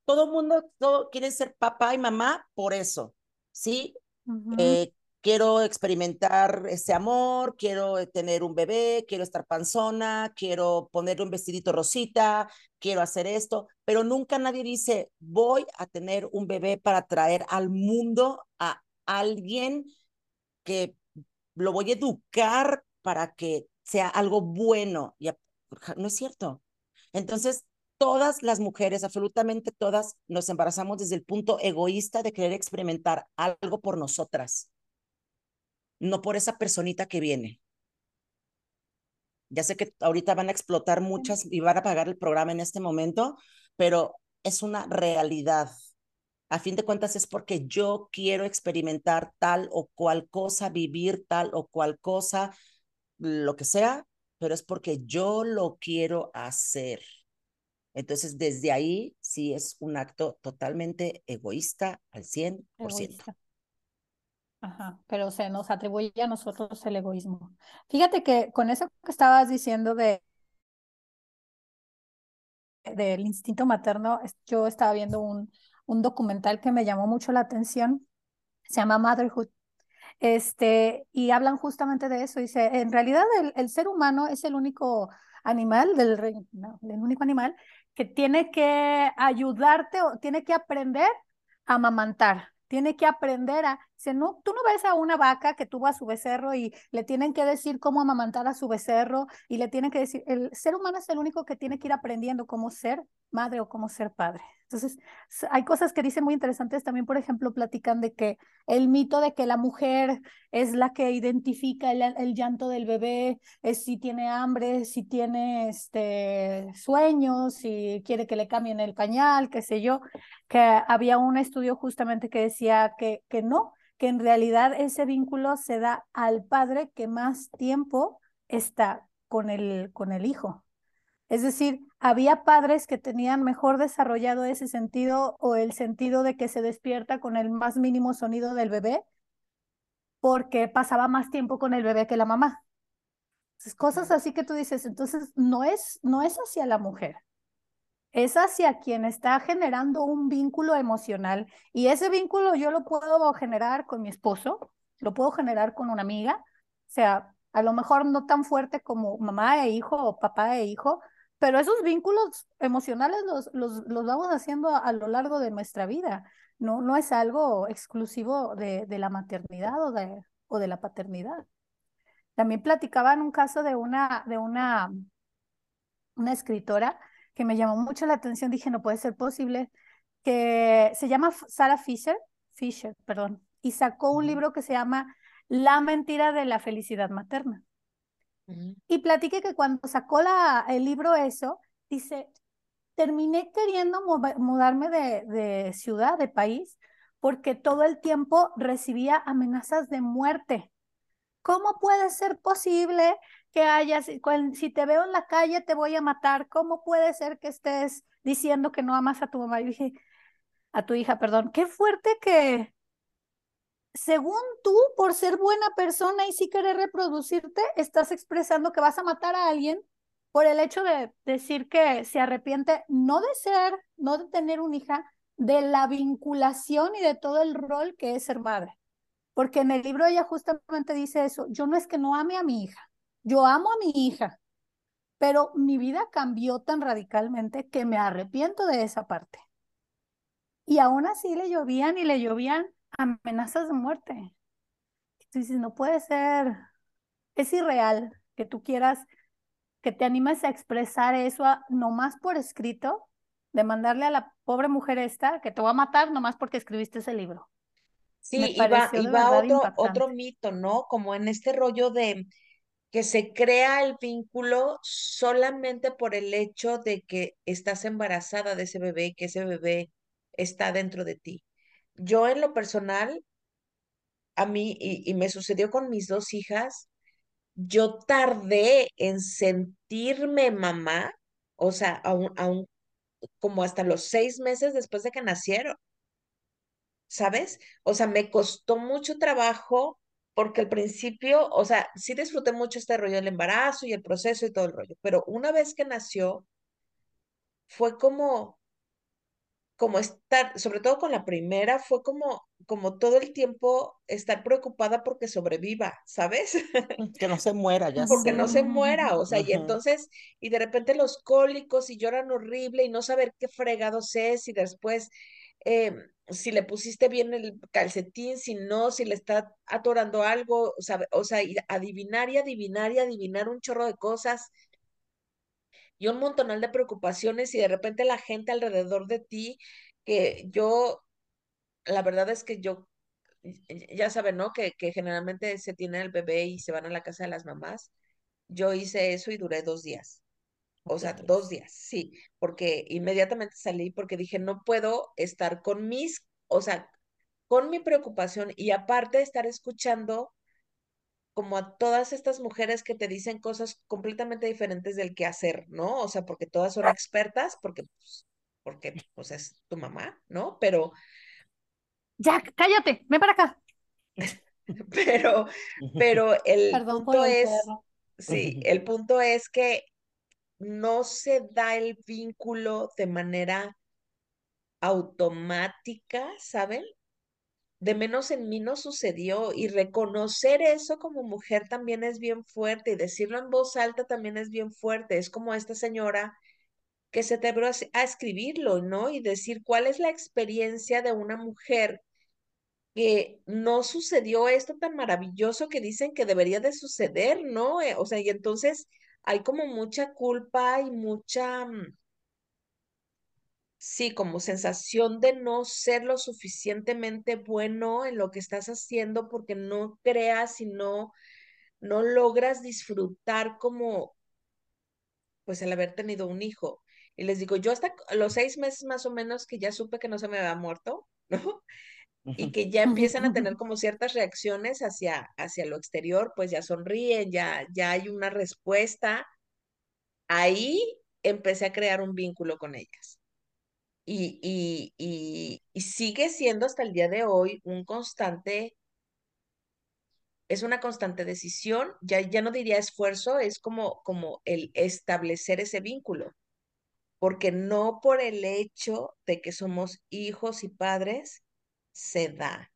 Todo mundo todo quiere ser papá y mamá por eso, ¿sí? ujú, Eh, quiero experimentar ese amor, quiero tener un bebé, quiero estar panzona, quiero ponerle un vestidito rosita, quiero hacer esto, pero nunca nadie dice, voy a tener un bebé para traer al mundo a alguien que lo voy a educar para que sea algo bueno. Y no es cierto. Entonces, todas las mujeres, absolutamente todas, nos embarazamos desde el punto egoísta de querer experimentar algo por nosotras, no por esa personita que viene. Ya sé que ahorita van a explotar muchas y van a pagar el programa en este momento, pero es una realidad. A fin de cuentas es porque yo quiero experimentar tal o cual cosa, vivir tal o cual cosa, lo que sea, pero es porque yo lo quiero hacer. Entonces, desde ahí sí es un acto totalmente egoísta al 100%. Egoísta. Ajá, pero se nos atribuye a nosotros el egoísmo. Fíjate que con eso que estabas diciendo de del instinto materno, yo estaba viendo un, un documental que me llamó mucho la atención, se llama Motherhood, este, y hablan justamente de eso. Dice, en realidad el, ser humano es el único animal del reino, el único animal que tiene que ayudarte o tiene que aprender a amamantar, tiene que aprender a, no, tú no ves a una vaca que tuvo a su becerro y le tienen que decir cómo amamantar a su becerro y le tienen que decir, el ser humano es el único que tiene que ir aprendiendo cómo ser madre o cómo ser padre. Entonces, hay cosas que dicen muy interesantes también, por ejemplo, platican de que el mito de que la mujer es la que identifica el, llanto del bebé, es si tiene hambre, si tiene este, sueños, si quiere que le cambien el pañal, qué sé yo, que había un estudio justamente que decía que, que no, que en realidad ese vínculo se da al padre que más tiempo está con el, con el hijo. Es decir, había padres que tenían mejor desarrollado ese sentido o el sentido de que se despierta con el más mínimo sonido del bebé porque pasaba más tiempo con el bebé que la mamá. Entonces, cosas así que tú dices, entonces no es, no es hacia la mujer, es hacia quien está generando un vínculo emocional y ese vínculo yo lo puedo generar con mi esposo, lo puedo generar con una amiga, o sea, a lo mejor no tan fuerte como mamá e hijo o papá e hijo, pero esos vínculos emocionales los, los, los vamos haciendo a, lo largo de nuestra vida. No, no es algo exclusivo de, de la maternidad o de, o de la paternidad. También platicaban un caso de una, de una, una escritora que me llamó mucho la atención. Dije, no puede ser posible, que se llama Sarah Fisher, Fisher, perdón, y sacó un libro que se llama La mentira de la felicidad materna. Y platiqué que cuando sacó el libro eso, dice, terminé queriendo mudarme de, de ciudad, de país, porque todo el tiempo recibía amenazas de muerte. ¿Cómo puede ser posible que hayas, si te veo en la calle te voy a matar? ¿Cómo puede ser que estés diciendo que no amas a tu mamá? Y dije, a tu hija, perdón, qué fuerte que, según tú, por ser buena persona y si querer reproducirte, estás expresando que vas a matar a alguien por el hecho de decir que se arrepiente no de ser, no de tener una hija, de la vinculación y de todo el rol que es ser madre. Porque en el libro ella justamente dice eso, yo no es que no ame a mi hija, yo amo a mi hija, pero mi vida cambió tan radicalmente que me arrepiento de esa parte. Y aún así le llovían y le llovían amenazas de muerte. Tú dices, no puede ser, es irreal que tú quieras, que te animes a expresar eso nomás por escrito, de mandarle a la pobre mujer esta que te va a matar nomás porque escribiste ese libro. Sí, y va, y va otro, otro mito, ¿no? Como en este rollo de que se crea el vínculo solamente por el hecho de que estás embarazada de ese bebé y que ese bebé está dentro de ti. Yo en lo personal, a mí, y, me sucedió con mis dos hijas, yo tardé en sentirme mamá, o sea, aún, como hasta los seis meses después de que nacieron. ¿Sabes? O sea, me costó mucho trabajo porque al principio, o sea, sí disfruté mucho este rollo del embarazo y el proceso y todo el rollo, pero una vez que nació, fue como, como estar, sobre todo con la primera, fue como, como todo el tiempo estar preocupada porque sobreviva, ¿sabes? [laughs] Que no se muera, ya porque sé. no se muera, o sea, y entonces, y de repente los cólicos y lloran horrible y no saber qué fregados es y después eh, si le pusiste bien el calcetín, si no, si le está atorando algo, o sea, o sea, y adivinar y adivinar y adivinar un chorro de cosas y un montonal de preocupaciones y de repente la gente alrededor de ti, que yo, la verdad es que yo, ya saben, ¿no? Que, que generalmente se tiene el bebé y se van a la casa de las mamás. Yo hice eso y duré dos días. O ¿Qué sea, dos días, sí, porque inmediatamente salí porque dije, no puedo estar con mis, o sea, con mi preocupación y aparte estar escuchando como a todas estas mujeres que te dicen cosas completamente diferentes del que hacer, ¿no? O sea, porque todas son expertas, porque, pues, porque, pues es tu mamá, ¿no? Pero, Ya, cállate, ven para acá. [laughs] pero, [laughs] pero el Perdón punto el es, perro. sí, [laughs] el punto es que no se da el vínculo de manera automática, ¿saben? De menos en mí no sucedió y reconocer eso como mujer también es bien fuerte y decirlo en voz alta también es bien fuerte. Es como esta señora que se atrevió a, escribirlo, ¿no? Y decir cuál es la experiencia de una mujer que no sucedió esto tan maravilloso que dicen que debería de suceder, ¿no? Eh, o sea, y entonces hay como mucha culpa y mucha mm, sí, como sensación de no ser lo suficientemente bueno en lo que estás haciendo porque no creas y no, no logras disfrutar como, pues, el haber tenido un hijo. Y les digo, yo hasta los seis meses más o menos que ya supe que no se me había muerto, [laughs] ¿no? Y que ya empiezan a tener [laughs] como ciertas reacciones hacia, hacia lo exterior, pues ya sonríen, ya, ya hay una respuesta. Ahí empecé a crear un vínculo con ellas. Y, y, y, sigue siendo hasta el día de hoy un constante, es una constante decisión, ya, ya no diría esfuerzo, es como, como el establecer ese vínculo, porque no por el hecho de que somos hijos y padres se da.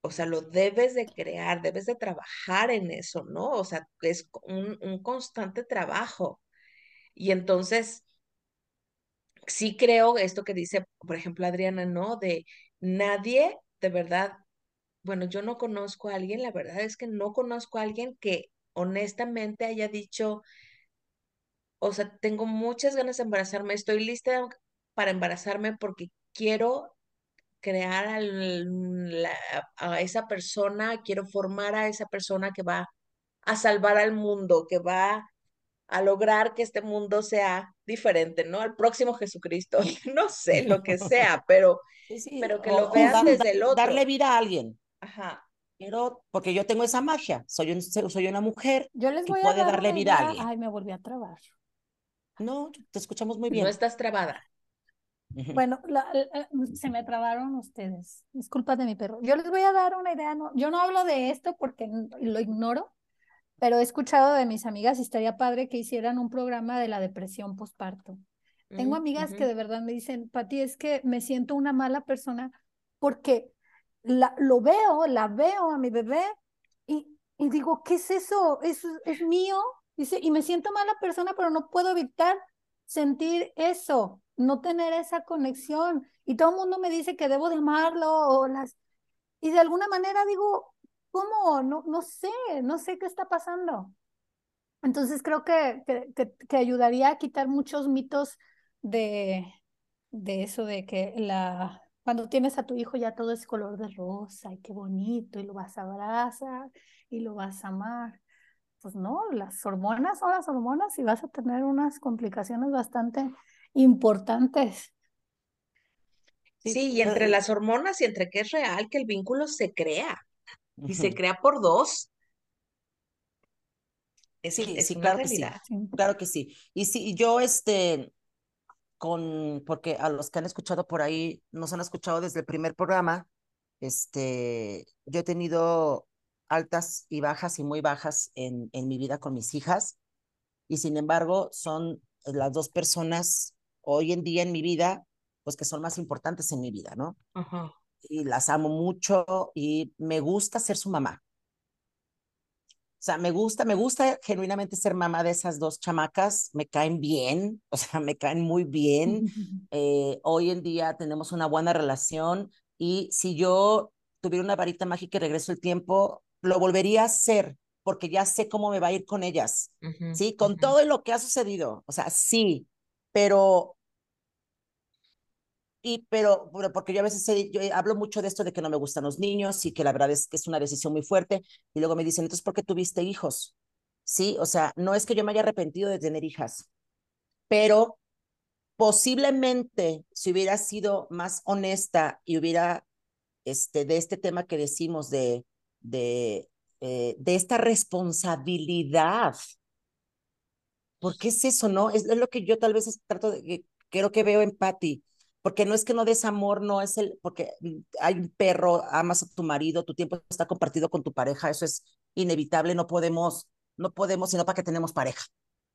O sea, lo debes de crear, debes de trabajar en eso, ¿no? O sea, es un, un constante trabajo. Y entonces, sí creo esto que dice, por ejemplo, Adriana, ¿no? De nadie de verdad, bueno, yo no conozco a alguien, la verdad es que no conozco a alguien que honestamente haya dicho, o sea, tengo muchas ganas de embarazarme, estoy lista para embarazarme porque quiero crear la- a esa persona, quiero formar a esa persona que va a salvar al mundo, que va a lograr que este mundo sea diferente, ¿no? Al próximo Jesucristo, [laughs] no sé, lo que sea, [laughs] pero, Sí, sí, pero que o, lo da- desde el darle otro. vida a alguien. Ajá. Quiero, porque yo tengo esa magia. Soy, un, soy una mujer Yo les que voy a puede dar darle vida a alguien. Ay, me volví a trabar. No, te escuchamos muy No bien. estás trabada. Bueno, la- la- se me trabaron ustedes. Disculpas de mi perro. Yo les voy a dar una idea. No, yo no hablo de esto porque lo ignoro, pero he escuchado de mis amigas y estaría padre que hicieran un programa de la depresión postparto. Tengo Mm, amigas que de verdad me dicen, Pati, es que me siento una mala persona porque la, lo veo, la veo a mi bebé y, y digo, ¿qué es eso? ¿Eso es mío? Dice, y me siento mala persona, pero no puedo evitar sentir eso, no tener esa conexión. Y todo el mundo me dice que debo de amarlo o las... Y de alguna manera digo, ¿cómo? No, no sé, no sé qué está pasando. Entonces creo que, que, que, que ayudaría a quitar muchos mitos de, de eso de que la, cuando tienes a tu hijo ya todo es color de rosa y qué bonito y lo vas a abrazar y lo vas a amar. Pues no, las hormonas son las hormonas y vas a tener unas complicaciones bastante importantes. Sí, y entre las hormonas y entre que es real que el vínculo se crea y se crea por dos, es, Sí, es sí, una claro que sí, realidad. Sí. claro que sí. Y sí, yo este, con, porque a los que han escuchado por ahí, nos han escuchado desde el primer programa, este, yo he tenido altas y bajas y muy bajas en, en mi vida con mis hijas, y sin embargo son las dos personas hoy en día en mi vida pues que son más importantes en mi vida, ¿no? Ajá. Y las amo mucho y me gusta ser su mamá. O sea, me gusta, me gusta genuinamente ser mamá de esas dos chamacas, me caen bien, o sea, [laughs] me caen muy bien. [laughs] Eh, hoy en día tenemos una buena relación y si yo tuviera una varita mágica y regreso el tiempo, lo volvería a hacer porque ya sé cómo me va a ir con ellas, ¿sí? Con todo lo que ha sucedido, o sea, sí, pero y pero, porque yo a veces he- yo hablo mucho de esto de que no me gustan los niños y que la verdad es que es una decisión muy fuerte y luego me dicen, entonces, ¿por qué tuviste hijos? Sí, o sea, no es que yo me haya arrepentido de tener hijas, pero posiblemente si hubiera sido más honesta y hubiera, este, de este tema que decimos de, de, eh, de esta responsabilidad porque es eso, ¿no? Es, es lo que yo tal vez trato de, creo que veo en Patty, porque no es que no des amor, no es el, porque mm, hay un perro, amas a tu marido, tu tiempo está compartido con tu pareja, eso es inevitable, no podemos, no podemos, sino para que tenemos pareja.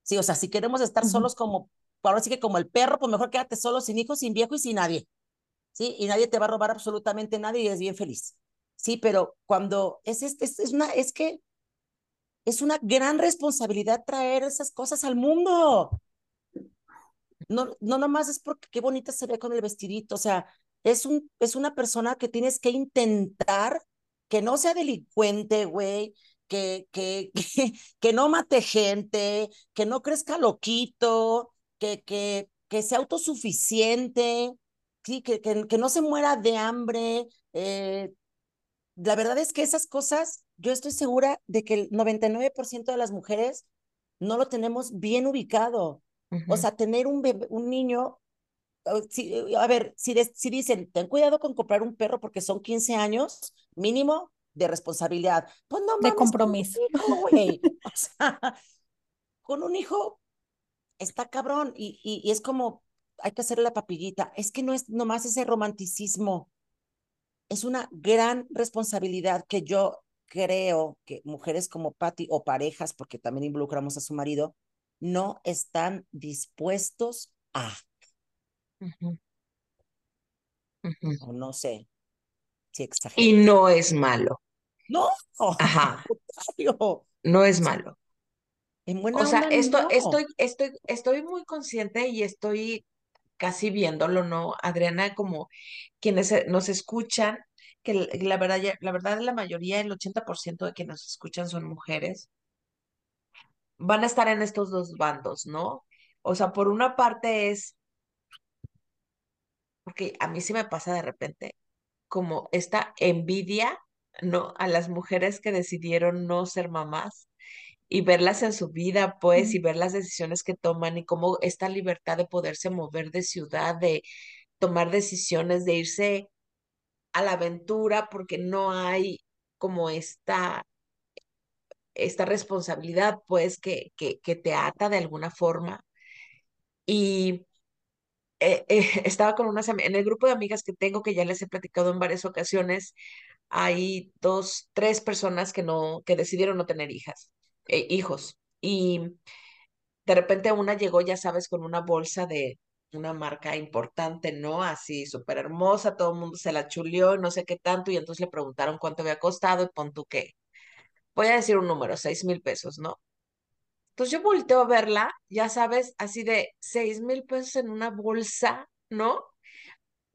Sí, o sea, si queremos estar solos como, ahora sí que como el perro, pues mejor quédate solo, sin hijos, sin viejo y sin nadie, ¿sí? Y nadie te va a robar absolutamente nada y eres bien feliz. Sí, pero cuando es, es, es, es una, es que es una gran responsabilidad traer esas cosas al mundo. No, no nomás es porque qué bonita se ve con el vestidito, o sea, es, un, es una persona que tienes que intentar que no sea delincuente, güey, que, [laughs] que, que, no mate gente, que no crezca loquito, que, que, que sea autosuficiente, sí, que, que, que no se muera de hambre. Eh, la verdad es que esas cosas, yo estoy segura de que el 99% de las mujeres no lo tenemos bien ubicado. O sea, tener un bebé, un niño, si, uh, a ver, si, des- si dicen, ten cuidado con comprar un perro porque son 15 años mínimo de responsabilidad. Pues no De mames, con un compromiso. hijo. [laughs] O sea, con un hijo está cabrón y, y, y es como, hay que hacerle la papillita. Es que no es nomás ese romanticismo es una gran responsabilidad que yo creo que mujeres como Patty o parejas, porque también involucramos a su marido, no están dispuestos a, o no sé si Y no es malo. No, Ajá, [laughs] no es malo. en O buena sea, onda esto, no. estoy, estoy, estoy muy consciente y estoy casi viéndolo, ¿no, Adriana? Como quienes nos escuchan, que la verdad, la verdad, la mayoría, el 80% de quienes nos escuchan son mujeres, van a estar en estos dos bandos, ¿no? O sea, por una parte es, porque a mí sí me pasa de repente, como esta envidia, ¿no? A las mujeres que decidieron no ser mamás y verlas en su vida, pues, y ver las decisiones que toman y cómo esta libertad de poderse mover de ciudad, de tomar decisiones, de irse a la aventura, porque no hay como esta, esta responsabilidad, pues, que, que, que te ata de alguna forma. Y eh, eh, [laughs] estaba con unas, en el grupo de amigas que tengo, que ya les he platicado en varias ocasiones, hay dos, tres personas que no, que decidieron no tener hijas, eh, hijos. Y de repente una llegó, ya sabes, con una bolsa de una marca importante, ¿no? Así súper hermosa, todo el mundo se la chuleó, no sé qué tanto, y entonces le preguntaron cuánto había costado y pon tú qué. Voy a decir un número, seis mil pesos, ¿no? Entonces yo volteo a verla, ya sabes, así de seis mil pesos en una bolsa, ¿no?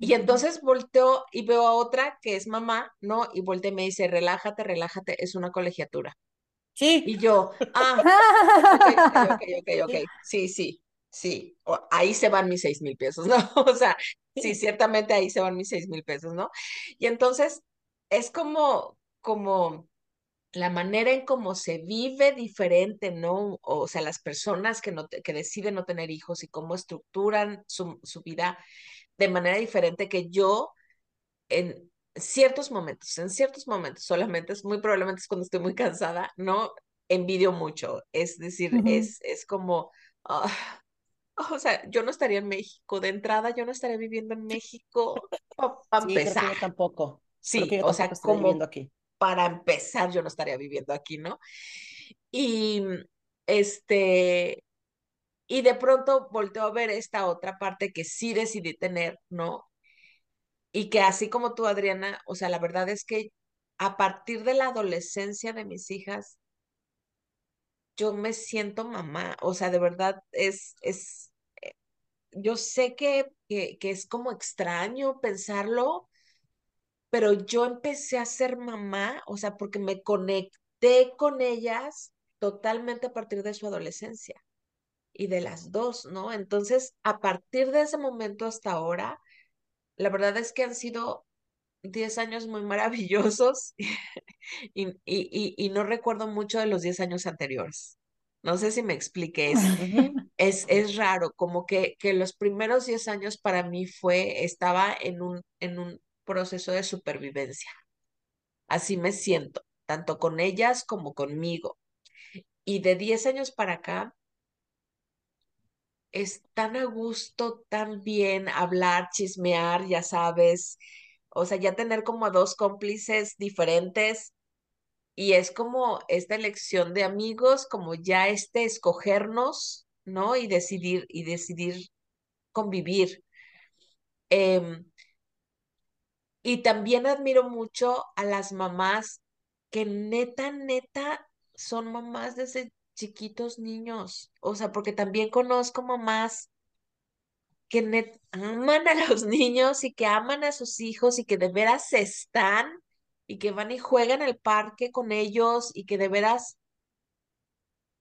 Y entonces volteo y veo a otra que es mamá, ¿no? Y volteo y me dice, relájate, relájate, es una colegiatura. Sí, Y yo, ah, ok, ok, ok, ok, [laughs] ok, sí, sí, sí, O- ahí se van mis seis mil pesos, [laughs] ¿no? O sea, sí, ciertamente ahí se van mis seis mil pesos, ¿no? Y entonces es como, como la manera en cómo se vive diferente, ¿no? O sea, las personas que, no que deciden no tener hijos y cómo estructuran su, su vida de manera diferente que yo en ciertos momentos, en ciertos momentos solamente, es muy probablemente es cuando estoy muy cansada, ¿no? Envidio mucho, es decir, es, es como, ah, o sea, yo no estaría en México, de entrada yo no estaría viviendo en México para sí, creo que empezar, yo tampoco. Creo que sí, yo o sea, como aquí. Para empezar yo no estaría viviendo aquí, ¿no? Y este, Y de pronto volteo a ver esta otra parte que sí decidí tener, ¿no? Y que así como tú, Adriana, o sea, la verdad es que a partir de la adolescencia de mis hijas, yo me siento mamá, o sea, de verdad es, es, eh, yo sé que, que, que es como extraño pensarlo, pero yo empecé a ser mamá, o sea, porque me conecté con ellas totalmente a partir de su adolescencia y de las dos, ¿no? Entonces, a partir de ese momento hasta ahora, la verdad es que han sido 10 años muy maravillosos [laughs] y, y, y, y no recuerdo mucho de los 10 años anteriores. No sé si me expliqué, es, es, es raro, como que, que los primeros 10 años para mí fue, estaba en un, en un proceso de supervivencia. Así me siento, tanto con ellas como conmigo. Y de 10 años para acá, es tan a gusto, tan bien hablar, chismear, ya sabes, o sea, ya tener como a dos cómplices diferentes y es como esta elección de amigos, como ya este escogernos, ¿no? Y decidir, y decidir convivir. Em, y también admiro mucho a las mamás que neta, neta, son mamás desde chiquitos niños. O sea, porque también conozco mamás que aman a los [laughs] niños y que aman a sus hijos y que de veras están y que van y juegan al parque con ellos y que de veras,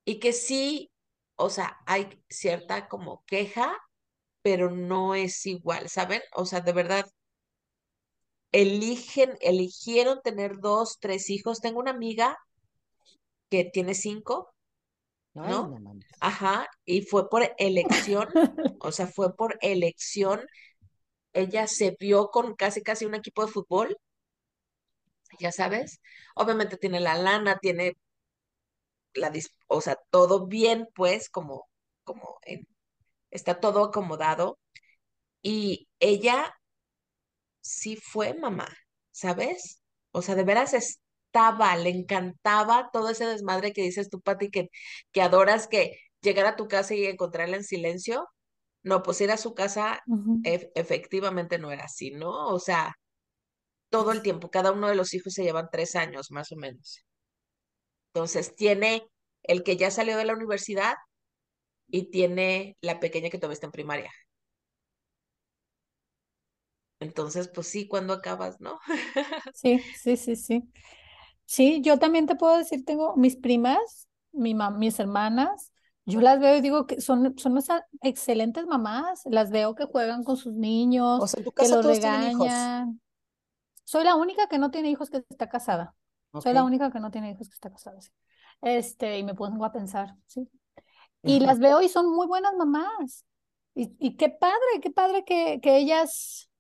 y que sí, o sea, hay cierta como queja, pero no es igual, ¿saben? O sea, de verdad, eligen, eligieron tener dos, tres hijos. Tengo una amiga que tiene cinco, Ay, ¿no? Ajá, y fue por elección, [laughs] o sea, fue por elección. Ella se vio con casi, casi un equipo de fútbol, ya sabes. Obviamente tiene la lana, tiene la, dis- o sea, todo bien, pues, como, como en- está todo acomodado. Y ella sí fue mamá, ¿sabes? O sea, de veras estaba, le encantaba todo ese desmadre que dices tú, Pati, que, que adoras que llegar a tu casa y encontrarla en silencio. No, pues ir a su casa efectivamente no era así, ¿no? O sea, todo el tiempo, cada uno de los hijos se llevan tres años más o menos. Entonces, tiene el que ya salió de la universidad y tiene la pequeña que todavía está en primaria. Entonces, pues sí, cuando acabas, ¿no? [laughs] Sí, sí, sí, sí. Sí, yo también te puedo decir, tengo mis primas, mi mis hermanas, yo las veo y digo que son, son excelentes mamás, las veo que juegan con sus niños, O sea, en tu que los todos tienen hijos. regañan. Soy la única que no tiene hijos que está casada. Soy la única que no tiene hijos que está casada, sí. Este, y me pongo a pensar, sí. Y las veo y son muy buenas mamás. Y, y qué padre, qué padre que, que ellas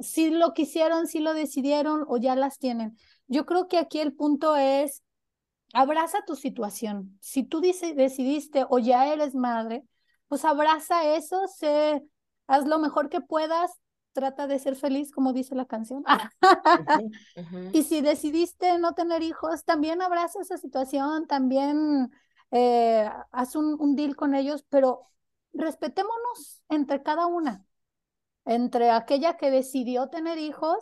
sí lo quisieron, sí lo decidieron o ya las tienen. Yo creo que aquí el punto es, abraza tu situación. Si tú dice- decidiste o ya eres madre, pues abraza eso, sé, haz lo mejor que puedas, trata de ser feliz, como dice la canción. [laughs] Y si decidiste no tener hijos, también abraza esa situación, también eh, haz un, un deal con ellos, pero respetémonos entre cada una, entre aquella que decidió tener hijos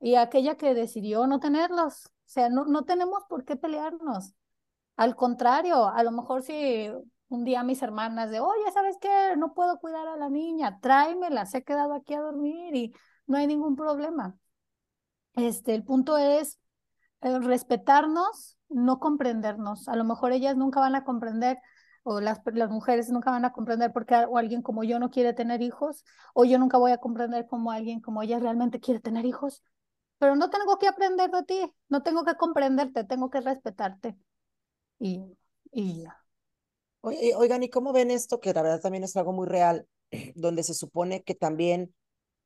y aquella que decidió no tenerlos. O sea, no, no tenemos por qué pelearnos. Al contrario, a lo mejor si un día mis hermanas de, oye, ¿sabes qué? No puedo cuidar a la niña, tráemela, se ha quedado aquí a dormir y no hay ningún problema. Este, el punto es eh, respetarnos, no comprendernos. A lo mejor ellas nunca van a comprender, o las, las mujeres nunca van a comprender por qué o alguien como yo no quiere tener hijos, o yo nunca voy a comprender cómo alguien como ella realmente quiere tener hijos. Pero no tengo que aprender de ti, no tengo que comprenderte, tengo que respetarte. Y, y ya. Oigan, ¿y cómo ven esto? Que la verdad también es algo muy real, [clears throat] donde se supone que también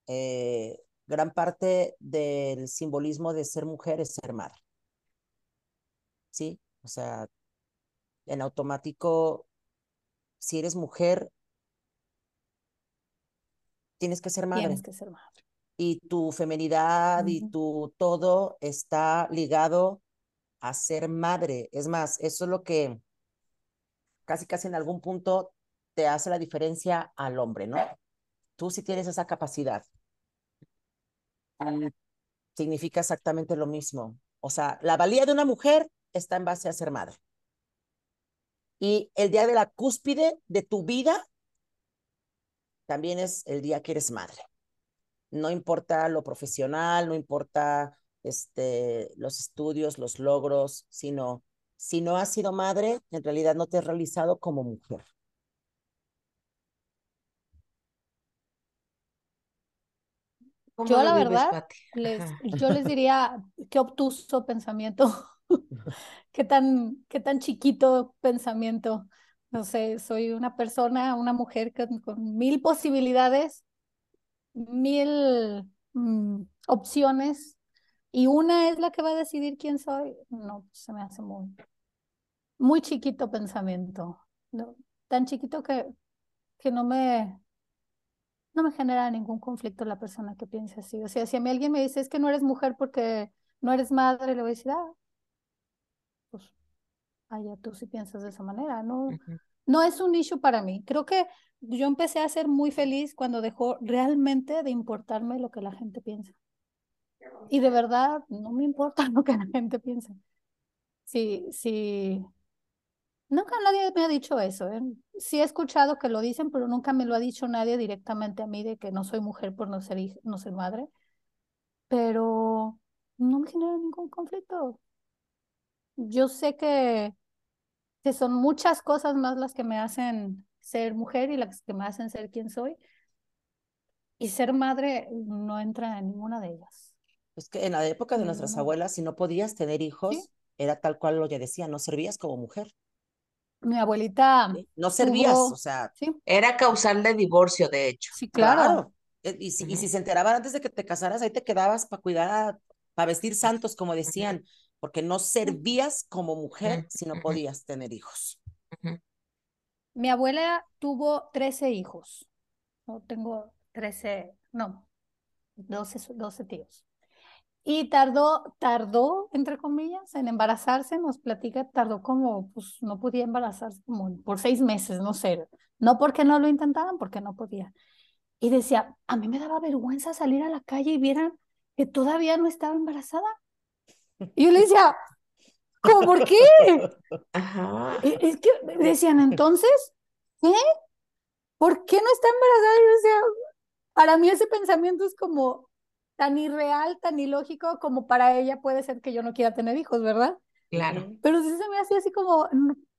eh, gran parte del simbolismo de ser mujer es ser madre, ¿sí? O sea, en automático, si eres mujer, tienes que ser madre. tienes que ser madre. Y tu femenidad y Ujú. tu todo está ligado a ser madre. Es más, eso es lo que casi casi en algún punto te hace la diferencia al hombre, ¿no? Tú sí tienes esa capacidad. significa exactamente lo mismo. O sea, la valía de una mujer está en base a ser madre. Y el día de la cúspide de tu vida también es el día que eres madre. No importa lo profesional, no importa este, los estudios, los logros, sino si no has sido madre, en realidad no te has realizado como mujer. Yo la verdad, les, yo les diría qué obtuso pensamiento, [laughs] qué tan, qué tan chiquito pensamiento. No sé, soy una persona, una mujer con, mil posibilidades, mil mm, opciones, y una es la que va a decidir quién soy. No, se me hace muy, muy chiquito pensamiento. Tan chiquito que, que no me, no me genera ningún conflicto la persona que piense así. O sea, si a mí alguien me dice, es que no eres mujer porque no eres madre, le voy a decir, ah, allá tú sí piensas de esa manera. No, no es un issue para mí. Creo que yo empecé a ser muy feliz cuando dejó realmente de importarme lo que la gente piensa. Y de verdad, no me importa [laughs] lo que la gente piensa. Sí, sí, Nunca nadie me ha dicho eso. ¿eh? Sí he escuchado que lo dicen, pero nunca me lo ha dicho nadie directamente a mí de que no soy mujer por no ser, no ser madre. Pero no me genera ningún conflicto. Yo sé que, que son muchas cosas más las que me hacen ser mujer y las que me hacen ser quien soy. Y ser madre no entra en ninguna de ellas. Es que en la época de nuestras abuelas, si no podías tener hijos, era tal cual lo que decía, no servías como mujer mi abuelita. No servías, o sea. Era causal divorcio, de hecho. Sí, claro. Eh, y, si, y si se enteraban antes de que te casaras, ahí te quedabas para cuidar, para vestir santos, como decían, porque no servías como mujer si no podías tener hijos. Mi abuela tuvo 13 hijos. No tengo 13, no, 12, 12 tíos. Y tardó, tardó, entre comillas, en embarazarse, nos platica, tardó como, pues no podía embarazarse como por seis meses, no sé, no porque no lo intentaban, porque no podía. Y decía, a mí me daba vergüenza salir a la calle y vieran que todavía no estaba embarazada. Y yo le decía, ¿cómo por qué? Ajá. Es que decían, entonces, ¿qué? ¿Por qué no está embarazada? Y yo decía, para mí ese pensamiento es como, tan irreal, tan ilógico como para ella puede ser que yo no quiera tener hijos, ¿verdad? Claro. Pero sí se me hacía así como,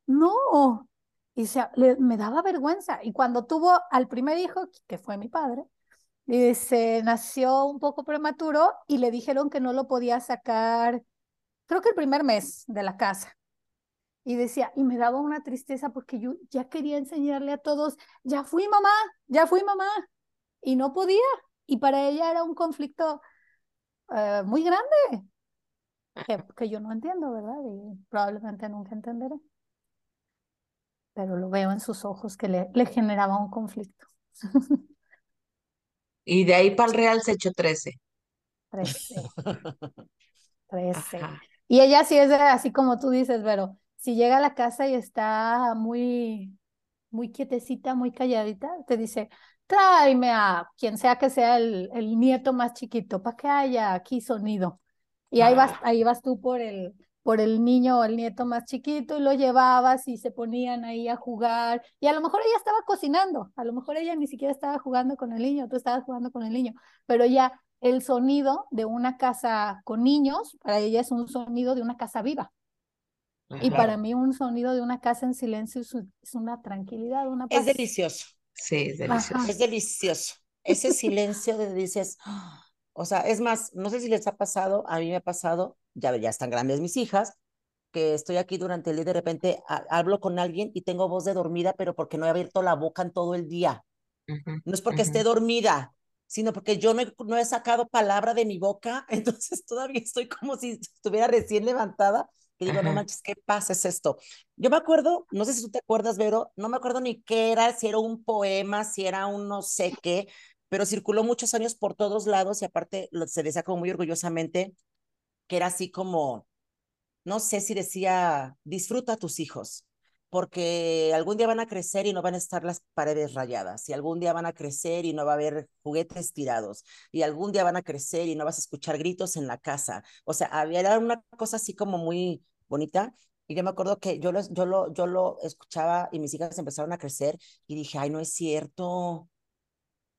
no, y se, me daba vergüenza. Y cuando tuvo al primer hijo, que fue mi padre, y se nació un poco prematuro y le dijeron que no lo podía sacar, creo que el primer mes de la casa. Y decía, y me daba una tristeza porque yo ya quería enseñarle a todos, ya fui mamá, ya fui mamá, y no podía. Y para ella era un conflicto eh, muy grande, que, yo no entiendo, ¿verdad? Y probablemente nunca entenderé. Pero lo veo en sus ojos que le, le generaba un conflicto. [laughs] Y de ahí para el Real se echó 13. 13. 13. Y ella sí es así como tú dices, pero si llega a la casa y está muy, muy quietecita, muy calladita, te dice, tráeme a quien sea que sea el, el nieto más chiquito para que haya aquí sonido. Y ahí vas, ahí vas tú por el, por el niño o el nieto más chiquito y lo llevabas y se ponían ahí a jugar. Y a lo mejor ella estaba cocinando, a lo mejor ella ni siquiera estaba jugando con el niño, tú estabas jugando con el niño, pero ya el sonido de una casa con niños, para ella es un sonido de una casa viva. Y para mí un sonido de una casa en silencio es, una tranquilidad, una paz. Es delicioso. Sí, es delicioso. Es delicioso. Ese silencio de dices, [gasps] o sea, es más, no sé si les ha pasado, a mí me ha pasado, ya, ya están grandes mis hijas, que estoy aquí durante el día y de repente hablo con alguien y tengo voz de dormida, pero porque no he abierto la boca en todo el día. no es porque esté dormida, sino porque yo no he, no he sacado palabra de mi boca, [laughs] entonces todavía estoy como si estuviera recién levantada y digo, no manches, ¿qué pasa es esto? Yo me acuerdo, no sé si tú te acuerdas, Vero, no me acuerdo ni qué era, si era un poema, si era un no sé qué, pero circuló muchos años por todos lados y aparte se decía como muy orgullosamente que era así como, no sé si decía, disfruta a tus hijos. Porque algún día van a crecer y no van a estar las paredes rayadas, y algún día van a crecer y no va a haber juguetes tirados, y algún día van a crecer y no vas a escuchar gritos en la casa. O sea, había una cosa así como muy bonita. Y yo me acuerdo que yo lo, yo, lo, yo lo escuchaba y mis hijas empezaron a crecer y dije, ay, no es cierto.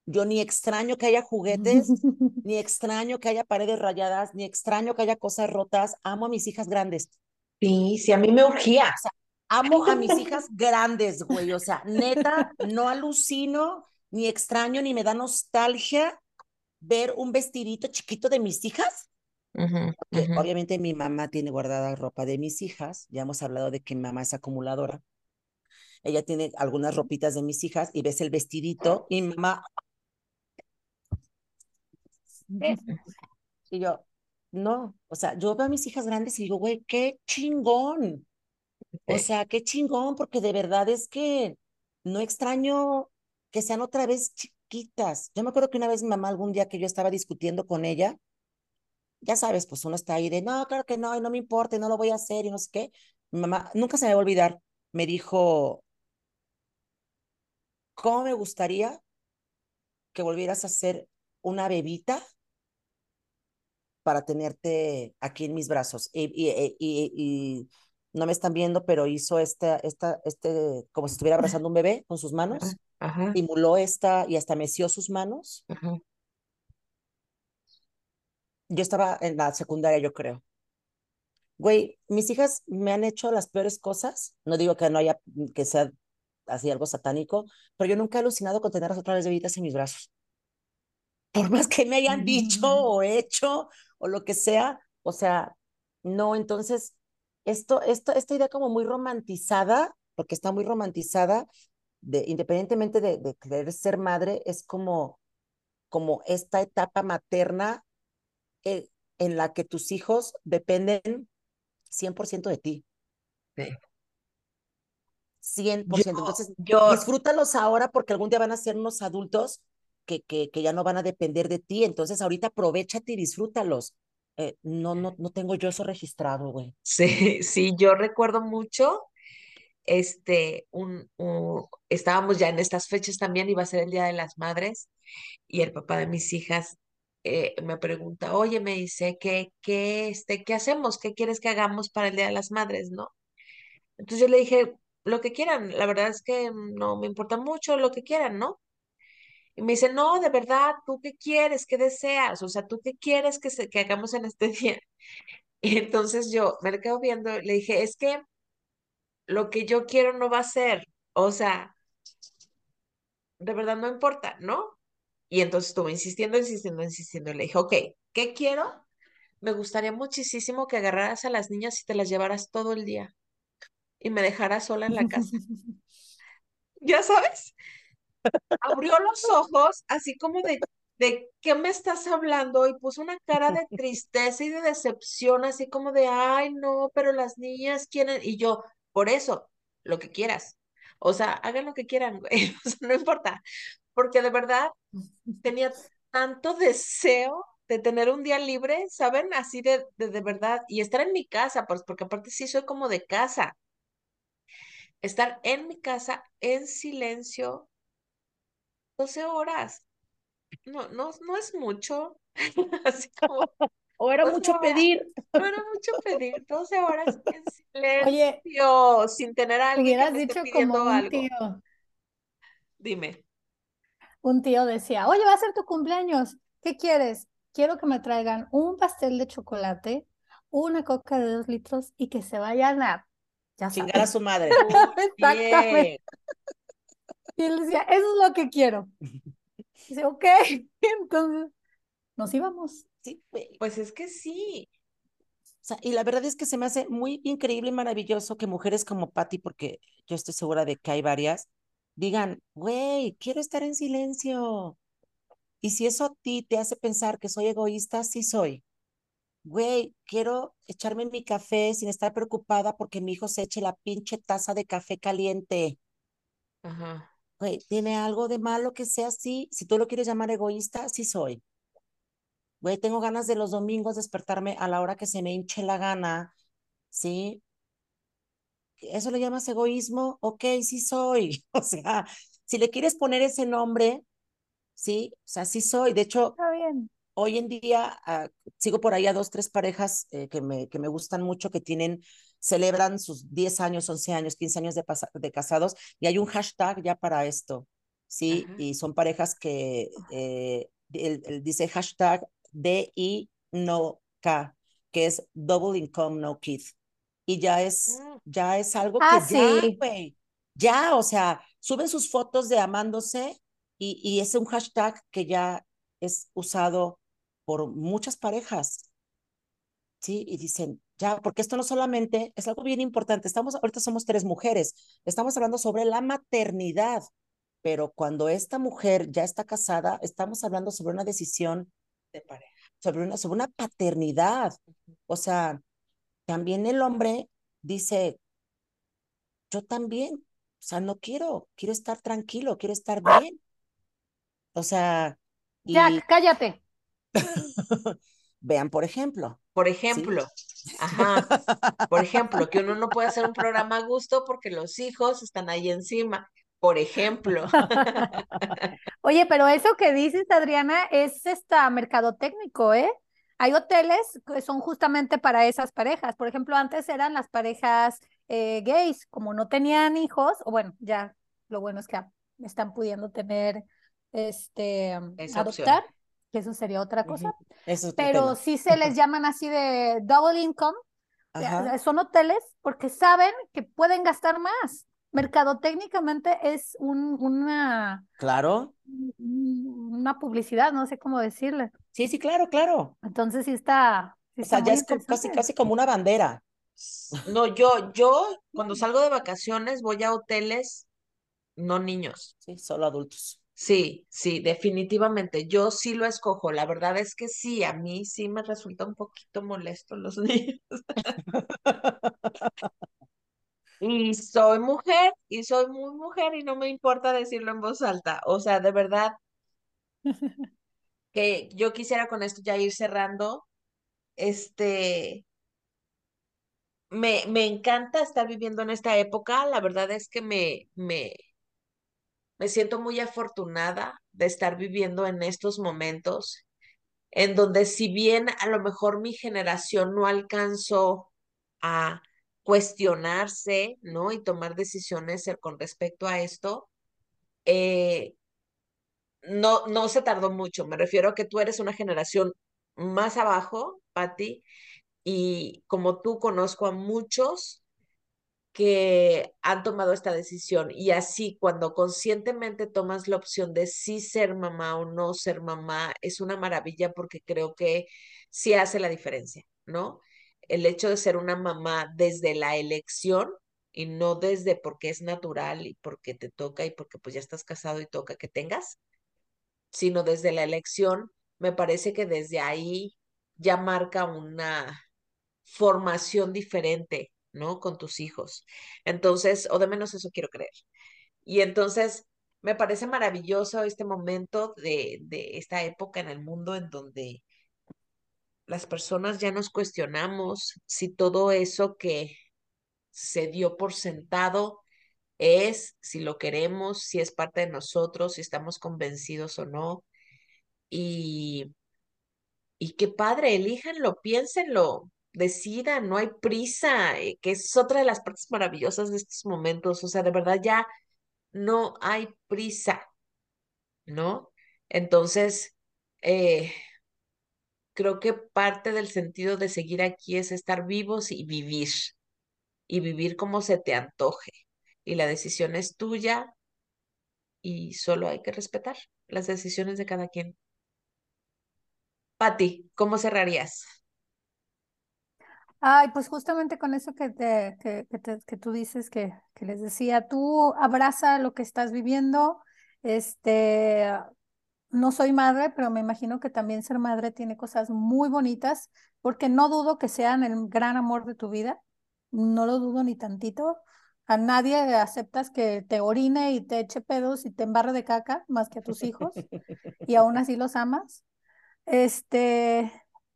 Yo ni extraño que haya juguetes, [laughs] ni extraño que haya paredes rayadas, ni extraño que haya cosas rotas. Amo a mis hijas grandes. Sí, sí, a mí me urgía. O sea, amo a mis hijas grandes, güey. O sea, neta, no alucino, ni extraño, ni me da nostalgia ver un vestidito chiquito de mis hijas. Porque obviamente mi mamá tiene guardada ropa de mis hijas. Ya hemos hablado de que mi mamá es acumuladora. Ella tiene algunas ropitas de mis hijas y ves el vestidito y mi mamá. Y yo, no, o sea, yo veo a mis hijas grandes y digo, güey, qué chingón. O sea, qué chingón, porque de verdad es que no extraño que sean otra vez chiquitas. Yo me acuerdo que una vez mi mamá, algún día que yo estaba discutiendo con ella, ya sabes, pues uno está ahí de, no, claro que no, y no me importa, y no lo voy a hacer, y no sé qué. Mi mamá, nunca se me va a olvidar, me dijo, ¿cómo me gustaría que volvieras a ser una bebita para tenerte aquí en mis brazos? Y, y, y, y no me están viendo, pero hizo esta, esta, este, como si estuviera abrazando un bebé con sus manos, Ajá. simuló esta y hasta meció sus manos. Ajá. Yo estaba en la secundaria, yo creo. Güey, mis hijas me han hecho las peores cosas. No digo que no haya, que sea así algo satánico, pero yo nunca he alucinado con tenerlas otra vez bebidas en mis brazos. Por más que me hayan dicho o hecho o lo que sea, o sea, no, entonces, esto, esto, esta idea como muy romantizada, porque está muy romantizada, de, independientemente de, de querer ser madre, es como, como esta etapa materna eh, en la que tus hijos dependen 100% de ti. Sí. 100%. Yo- Entonces, yo- disfrútalos ahora porque algún día van a ser unos adultos que, que, que ya no van a depender de ti. Entonces, ahorita aprovechate y disfrútalos. Eh, no, no, no tengo yo eso registrado, güey. Sí, sí, yo recuerdo mucho, este, un, un- estábamos ya en estas fechas también, iba a ser el Día de las Madres, y el papá de mis hijas eh, me pregunta, oye, me dice, ¿qué, qué, este, qué hacemos? ¿Qué quieres que hagamos para el Día de las Madres, no? Entonces yo le dije, lo que quieran, la verdad es que no me importa mucho lo que quieran, ¿no? Y me dice, no, de verdad, ¿tú qué quieres? ¿Qué deseas? O sea, ¿tú qué quieres que, se, que hagamos en este [laughs] día? Y entonces yo me le quedo viendo, le dije, es que lo que yo quiero no va a ser, o sea, de verdad no importa, ¿no? Y entonces estuve insistiendo, insistiendo, insistiendo. Le dije, ok, ¿qué quiero? Me gustaría muchísimo que agarraras a las niñas y te las llevaras todo el día y me dejaras sola en la casa. [laughs] ¿Ya sabes? Abrió los ojos así como de, ¿de qué me estás hablando? Y puso una cara de [laughs] tristeza y de decepción, así como de, ay, no, pero las niñas quieren. Y yo, por eso, lo que quieras. O sea, hagan lo que quieran, güey. [laughs] O sea, no importa. Porque de verdad tenía tanto deseo de tener un día libre, ¿saben? Así de, de, de verdad. Y estar en mi casa, pues, porque aparte sí soy como de casa. Estar en mi casa en silencio 12 horas. No, no, no es mucho. [laughs] Así como, O era 12 mucho horas. pedir. No era mucho pedir. 12 horas [laughs] en Oye, silencio, sin tener a alguien que hubieras esté dicho pidiendo como un algo. tío. Dime. Un tío decía, oye, va a ser tu cumpleaños. ¿Qué quieres? Quiero que me traigan un pastel de chocolate, una coca de dos litros y que se vayan a, ya Chingar a su madre. [laughs] Exactamente. Y él decía, eso es lo que quiero. Dice, ok. [laughs] Entonces, nos íbamos. Sí, güey. Pues es que sí. O sea, y la verdad es que se me hace muy increíble y maravilloso que mujeres como Patty, porque yo estoy segura de que hay varias, digan, güey, quiero estar en silencio. Y si eso a ti te hace pensar que soy egoísta, sí soy. Güey, quiero echarme mi café sin estar preocupada porque mi hijo se eche la pinche taza de café caliente. Ajá. Güey, ¿tiene algo de malo que sea así? Si tú lo quieres llamar egoísta, sí soy. Güey, tengo ganas de los domingos despertarme a la hora que se me hinche la gana, ¿sí? ¿eso le llamas egoísmo? Ok, sí soy. [laughs] O sea, si le quieres poner ese nombre, sí, o sea, sí soy. De hecho, Está bien. hoy en día uh, sigo por ahí a dos, tres parejas eh, que, me, que me gustan mucho, que tienen, celebran sus 10 años, 11 años, 15 años de, de casados y hay un hashtag ya para esto, ¿sí? Ajá. Y son parejas que eh, el, el dice hashtag DI no K, que es Double Income No Kid. Y ya es, ya es algo Ah, que ya, sí. ya, o sea, suben sus fotos de amándose y, y es un hashtag que ya es usado por muchas parejas. Sí, y dicen, ya, porque esto no solamente es algo bien importante. Estamos, ahorita somos tres mujeres, estamos hablando sobre la maternidad, pero cuando esta mujer ya está casada, estamos hablando sobre una decisión de pareja. sobre una, sobre una paternidad. O sea, también el hombre dice, yo también, o sea, no quiero, quiero estar tranquilo, quiero estar bien. O sea, y Jack, cállate. [laughs] vean, por ejemplo. Por ejemplo, ¿sí? Ajá, por ejemplo, que uno no puede hacer un [laughs] programa a gusto porque los hijos están ahí encima. Por ejemplo. [laughs] Oye, pero eso que dices, Adriana, es esta mercadotécnico, ¿eh? Hay hoteles que son justamente para esas parejas. Por ejemplo, antes eran las parejas eh, gays, como no tenían hijos, o bueno, ya lo bueno es que están pudiendo tener, este, Esa adoptar, opción. Que eso sería otra cosa. Eso Pero sí se les [laughs] llaman así de double income. Ajá. Son hoteles porque saben que pueden gastar más. Mercadotécnicamente es un, una, Claro. una publicidad, no sé cómo decirle. Sí, sí, claro, claro. Entonces sí está, sí O está sea, ya es co- casi, casi como una bandera. No, yo, yo cuando salgo de vacaciones voy a hoteles, no niños. Sí, solo adultos. Sí, sí, definitivamente. Yo sí lo escojo. La verdad es que sí, a mí sí me resulta un poquito molesto los [laughs] niños. Y soy mujer, y soy muy mujer, y no me importa decirlo en voz alta. O sea, de verdad [laughs] que yo quisiera con esto ya ir cerrando. Este, me, me encanta estar viviendo en esta época. La verdad es que me, me, me siento muy afortunada de estar viviendo en estos momentos en donde si bien a lo mejor mi generación no alcanzó a cuestionarse, ¿no? Y tomar decisiones eh, con respecto a esto, eh, no, no se tardó mucho. Me refiero a que tú eres una generación más abajo, Patti, y como tú conozco a muchos que han tomado esta decisión y así cuando conscientemente tomas la opción de sí ser mamá o no ser mamá, es una maravilla porque creo que sí hace la diferencia, ¿no? El hecho de ser una mamá desde la elección y no desde porque es natural y porque te toca y porque pues ya estás casado y toca que tengas, sino desde la elección, me parece que desde ahí ya marca una formación diferente, ¿no? Con tus hijos. Entonces, o de menos eso quiero creer. Y entonces, me parece maravilloso este momento de, de esta época en el mundo en donde las personas ya nos cuestionamos si todo eso que se dio por sentado es, si lo queremos, si es parte de nosotros, si estamos convencidos o no. Y, y qué padre, elíjanlo, piénsenlo, decidan, no hay prisa, eh, que es otra de las partes maravillosas de estos momentos. O sea, de verdad ya no hay prisa, ¿no? Entonces, eh, creo que parte del sentido de seguir aquí es estar vivos y vivir, y vivir como se te antoje. Y la decisión es tuya y solo hay que respetar las decisiones de cada quien. Pati, ¿cómo cerrarías? Ay, pues justamente con eso que, te, que, que, te- que tú dices que, que les decía, tú abraza lo que estás viviendo. Este, no soy madre, pero me imagino que también ser madre tiene cosas muy bonitas, porque no dudo que sean el gran amor de tu vida. No lo dudo ni tantito. A nadie aceptas que te orine y te eche pedos y te embarre de caca más que a tus hijos, y aún [laughs] así los amas. Este,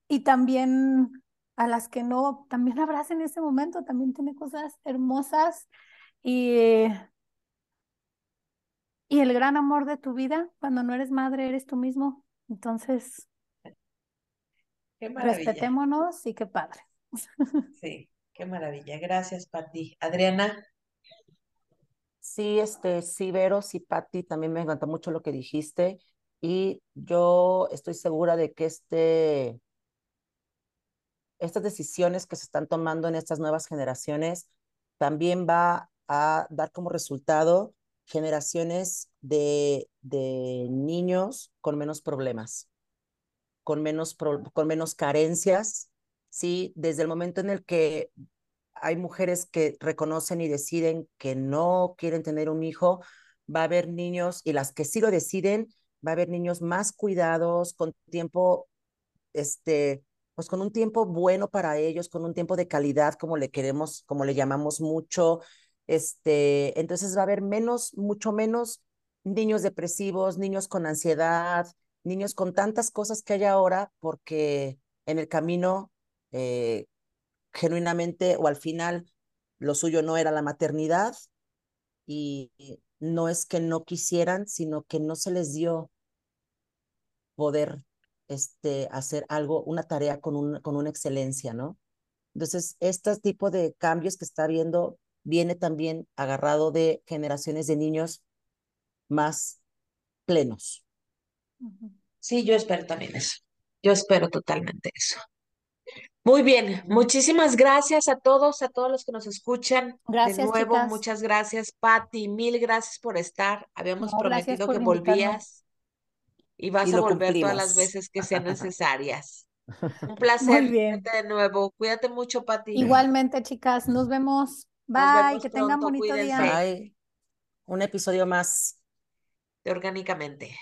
y también a las que no, también abraza en ese momento, también tiene cosas hermosas y, y el gran amor de tu vida, cuando no eres madre, eres tú mismo. Entonces, qué maravilla. respetémonos y qué padre. [laughs] Sí, qué maravilla. Gracias, Pati. Adriana. Sí, este, sí, Vero, sí, Pati, también me encantó mucho lo que dijiste y yo estoy segura de que este, estas decisiones que se están tomando en estas nuevas generaciones también va a dar como resultado generaciones de, de niños con menos problemas, con menos, con menos carencias, ¿sí? Desde el momento en el que hay mujeres que reconocen y deciden que no quieren tener un hijo, va a haber niños, y las que sí lo deciden, va a haber niños más cuidados, con tiempo, este, pues con un tiempo bueno para ellos, con un tiempo de calidad, como le queremos, como le llamamos mucho. Este, entonces va a haber menos, mucho menos niños depresivos, niños con ansiedad, niños con tantas cosas que hay ahora, porque en el camino eh, genuinamente o al final lo suyo no era la maternidad y no es que no quisieran, sino que no se les dio poder este, hacer algo, una tarea con, un, con una excelencia, ¿no? Entonces, este tipo de cambios que está viendo viene también agarrado de generaciones de niños más plenos. Sí, yo espero también eso. Yo espero totalmente eso. Muy bien, muchísimas gracias a todos, a todos los que nos escuchan. Gracias, de nuevo, chicas. muchas gracias, Patti. Mil gracias por estar. Habíamos No, prometido por que invitarme. volvías y vas Y a volver todas las cumplimos. veces que sean [laughs] necesarias. Un [laughs] Muy placer bien. verte de nuevo. Cuídate mucho, Patti. Igualmente, chicas, nos vemos. Bye, Nos vemos que tengan bonito día. Bye. Un episodio más. De Orgánicamente.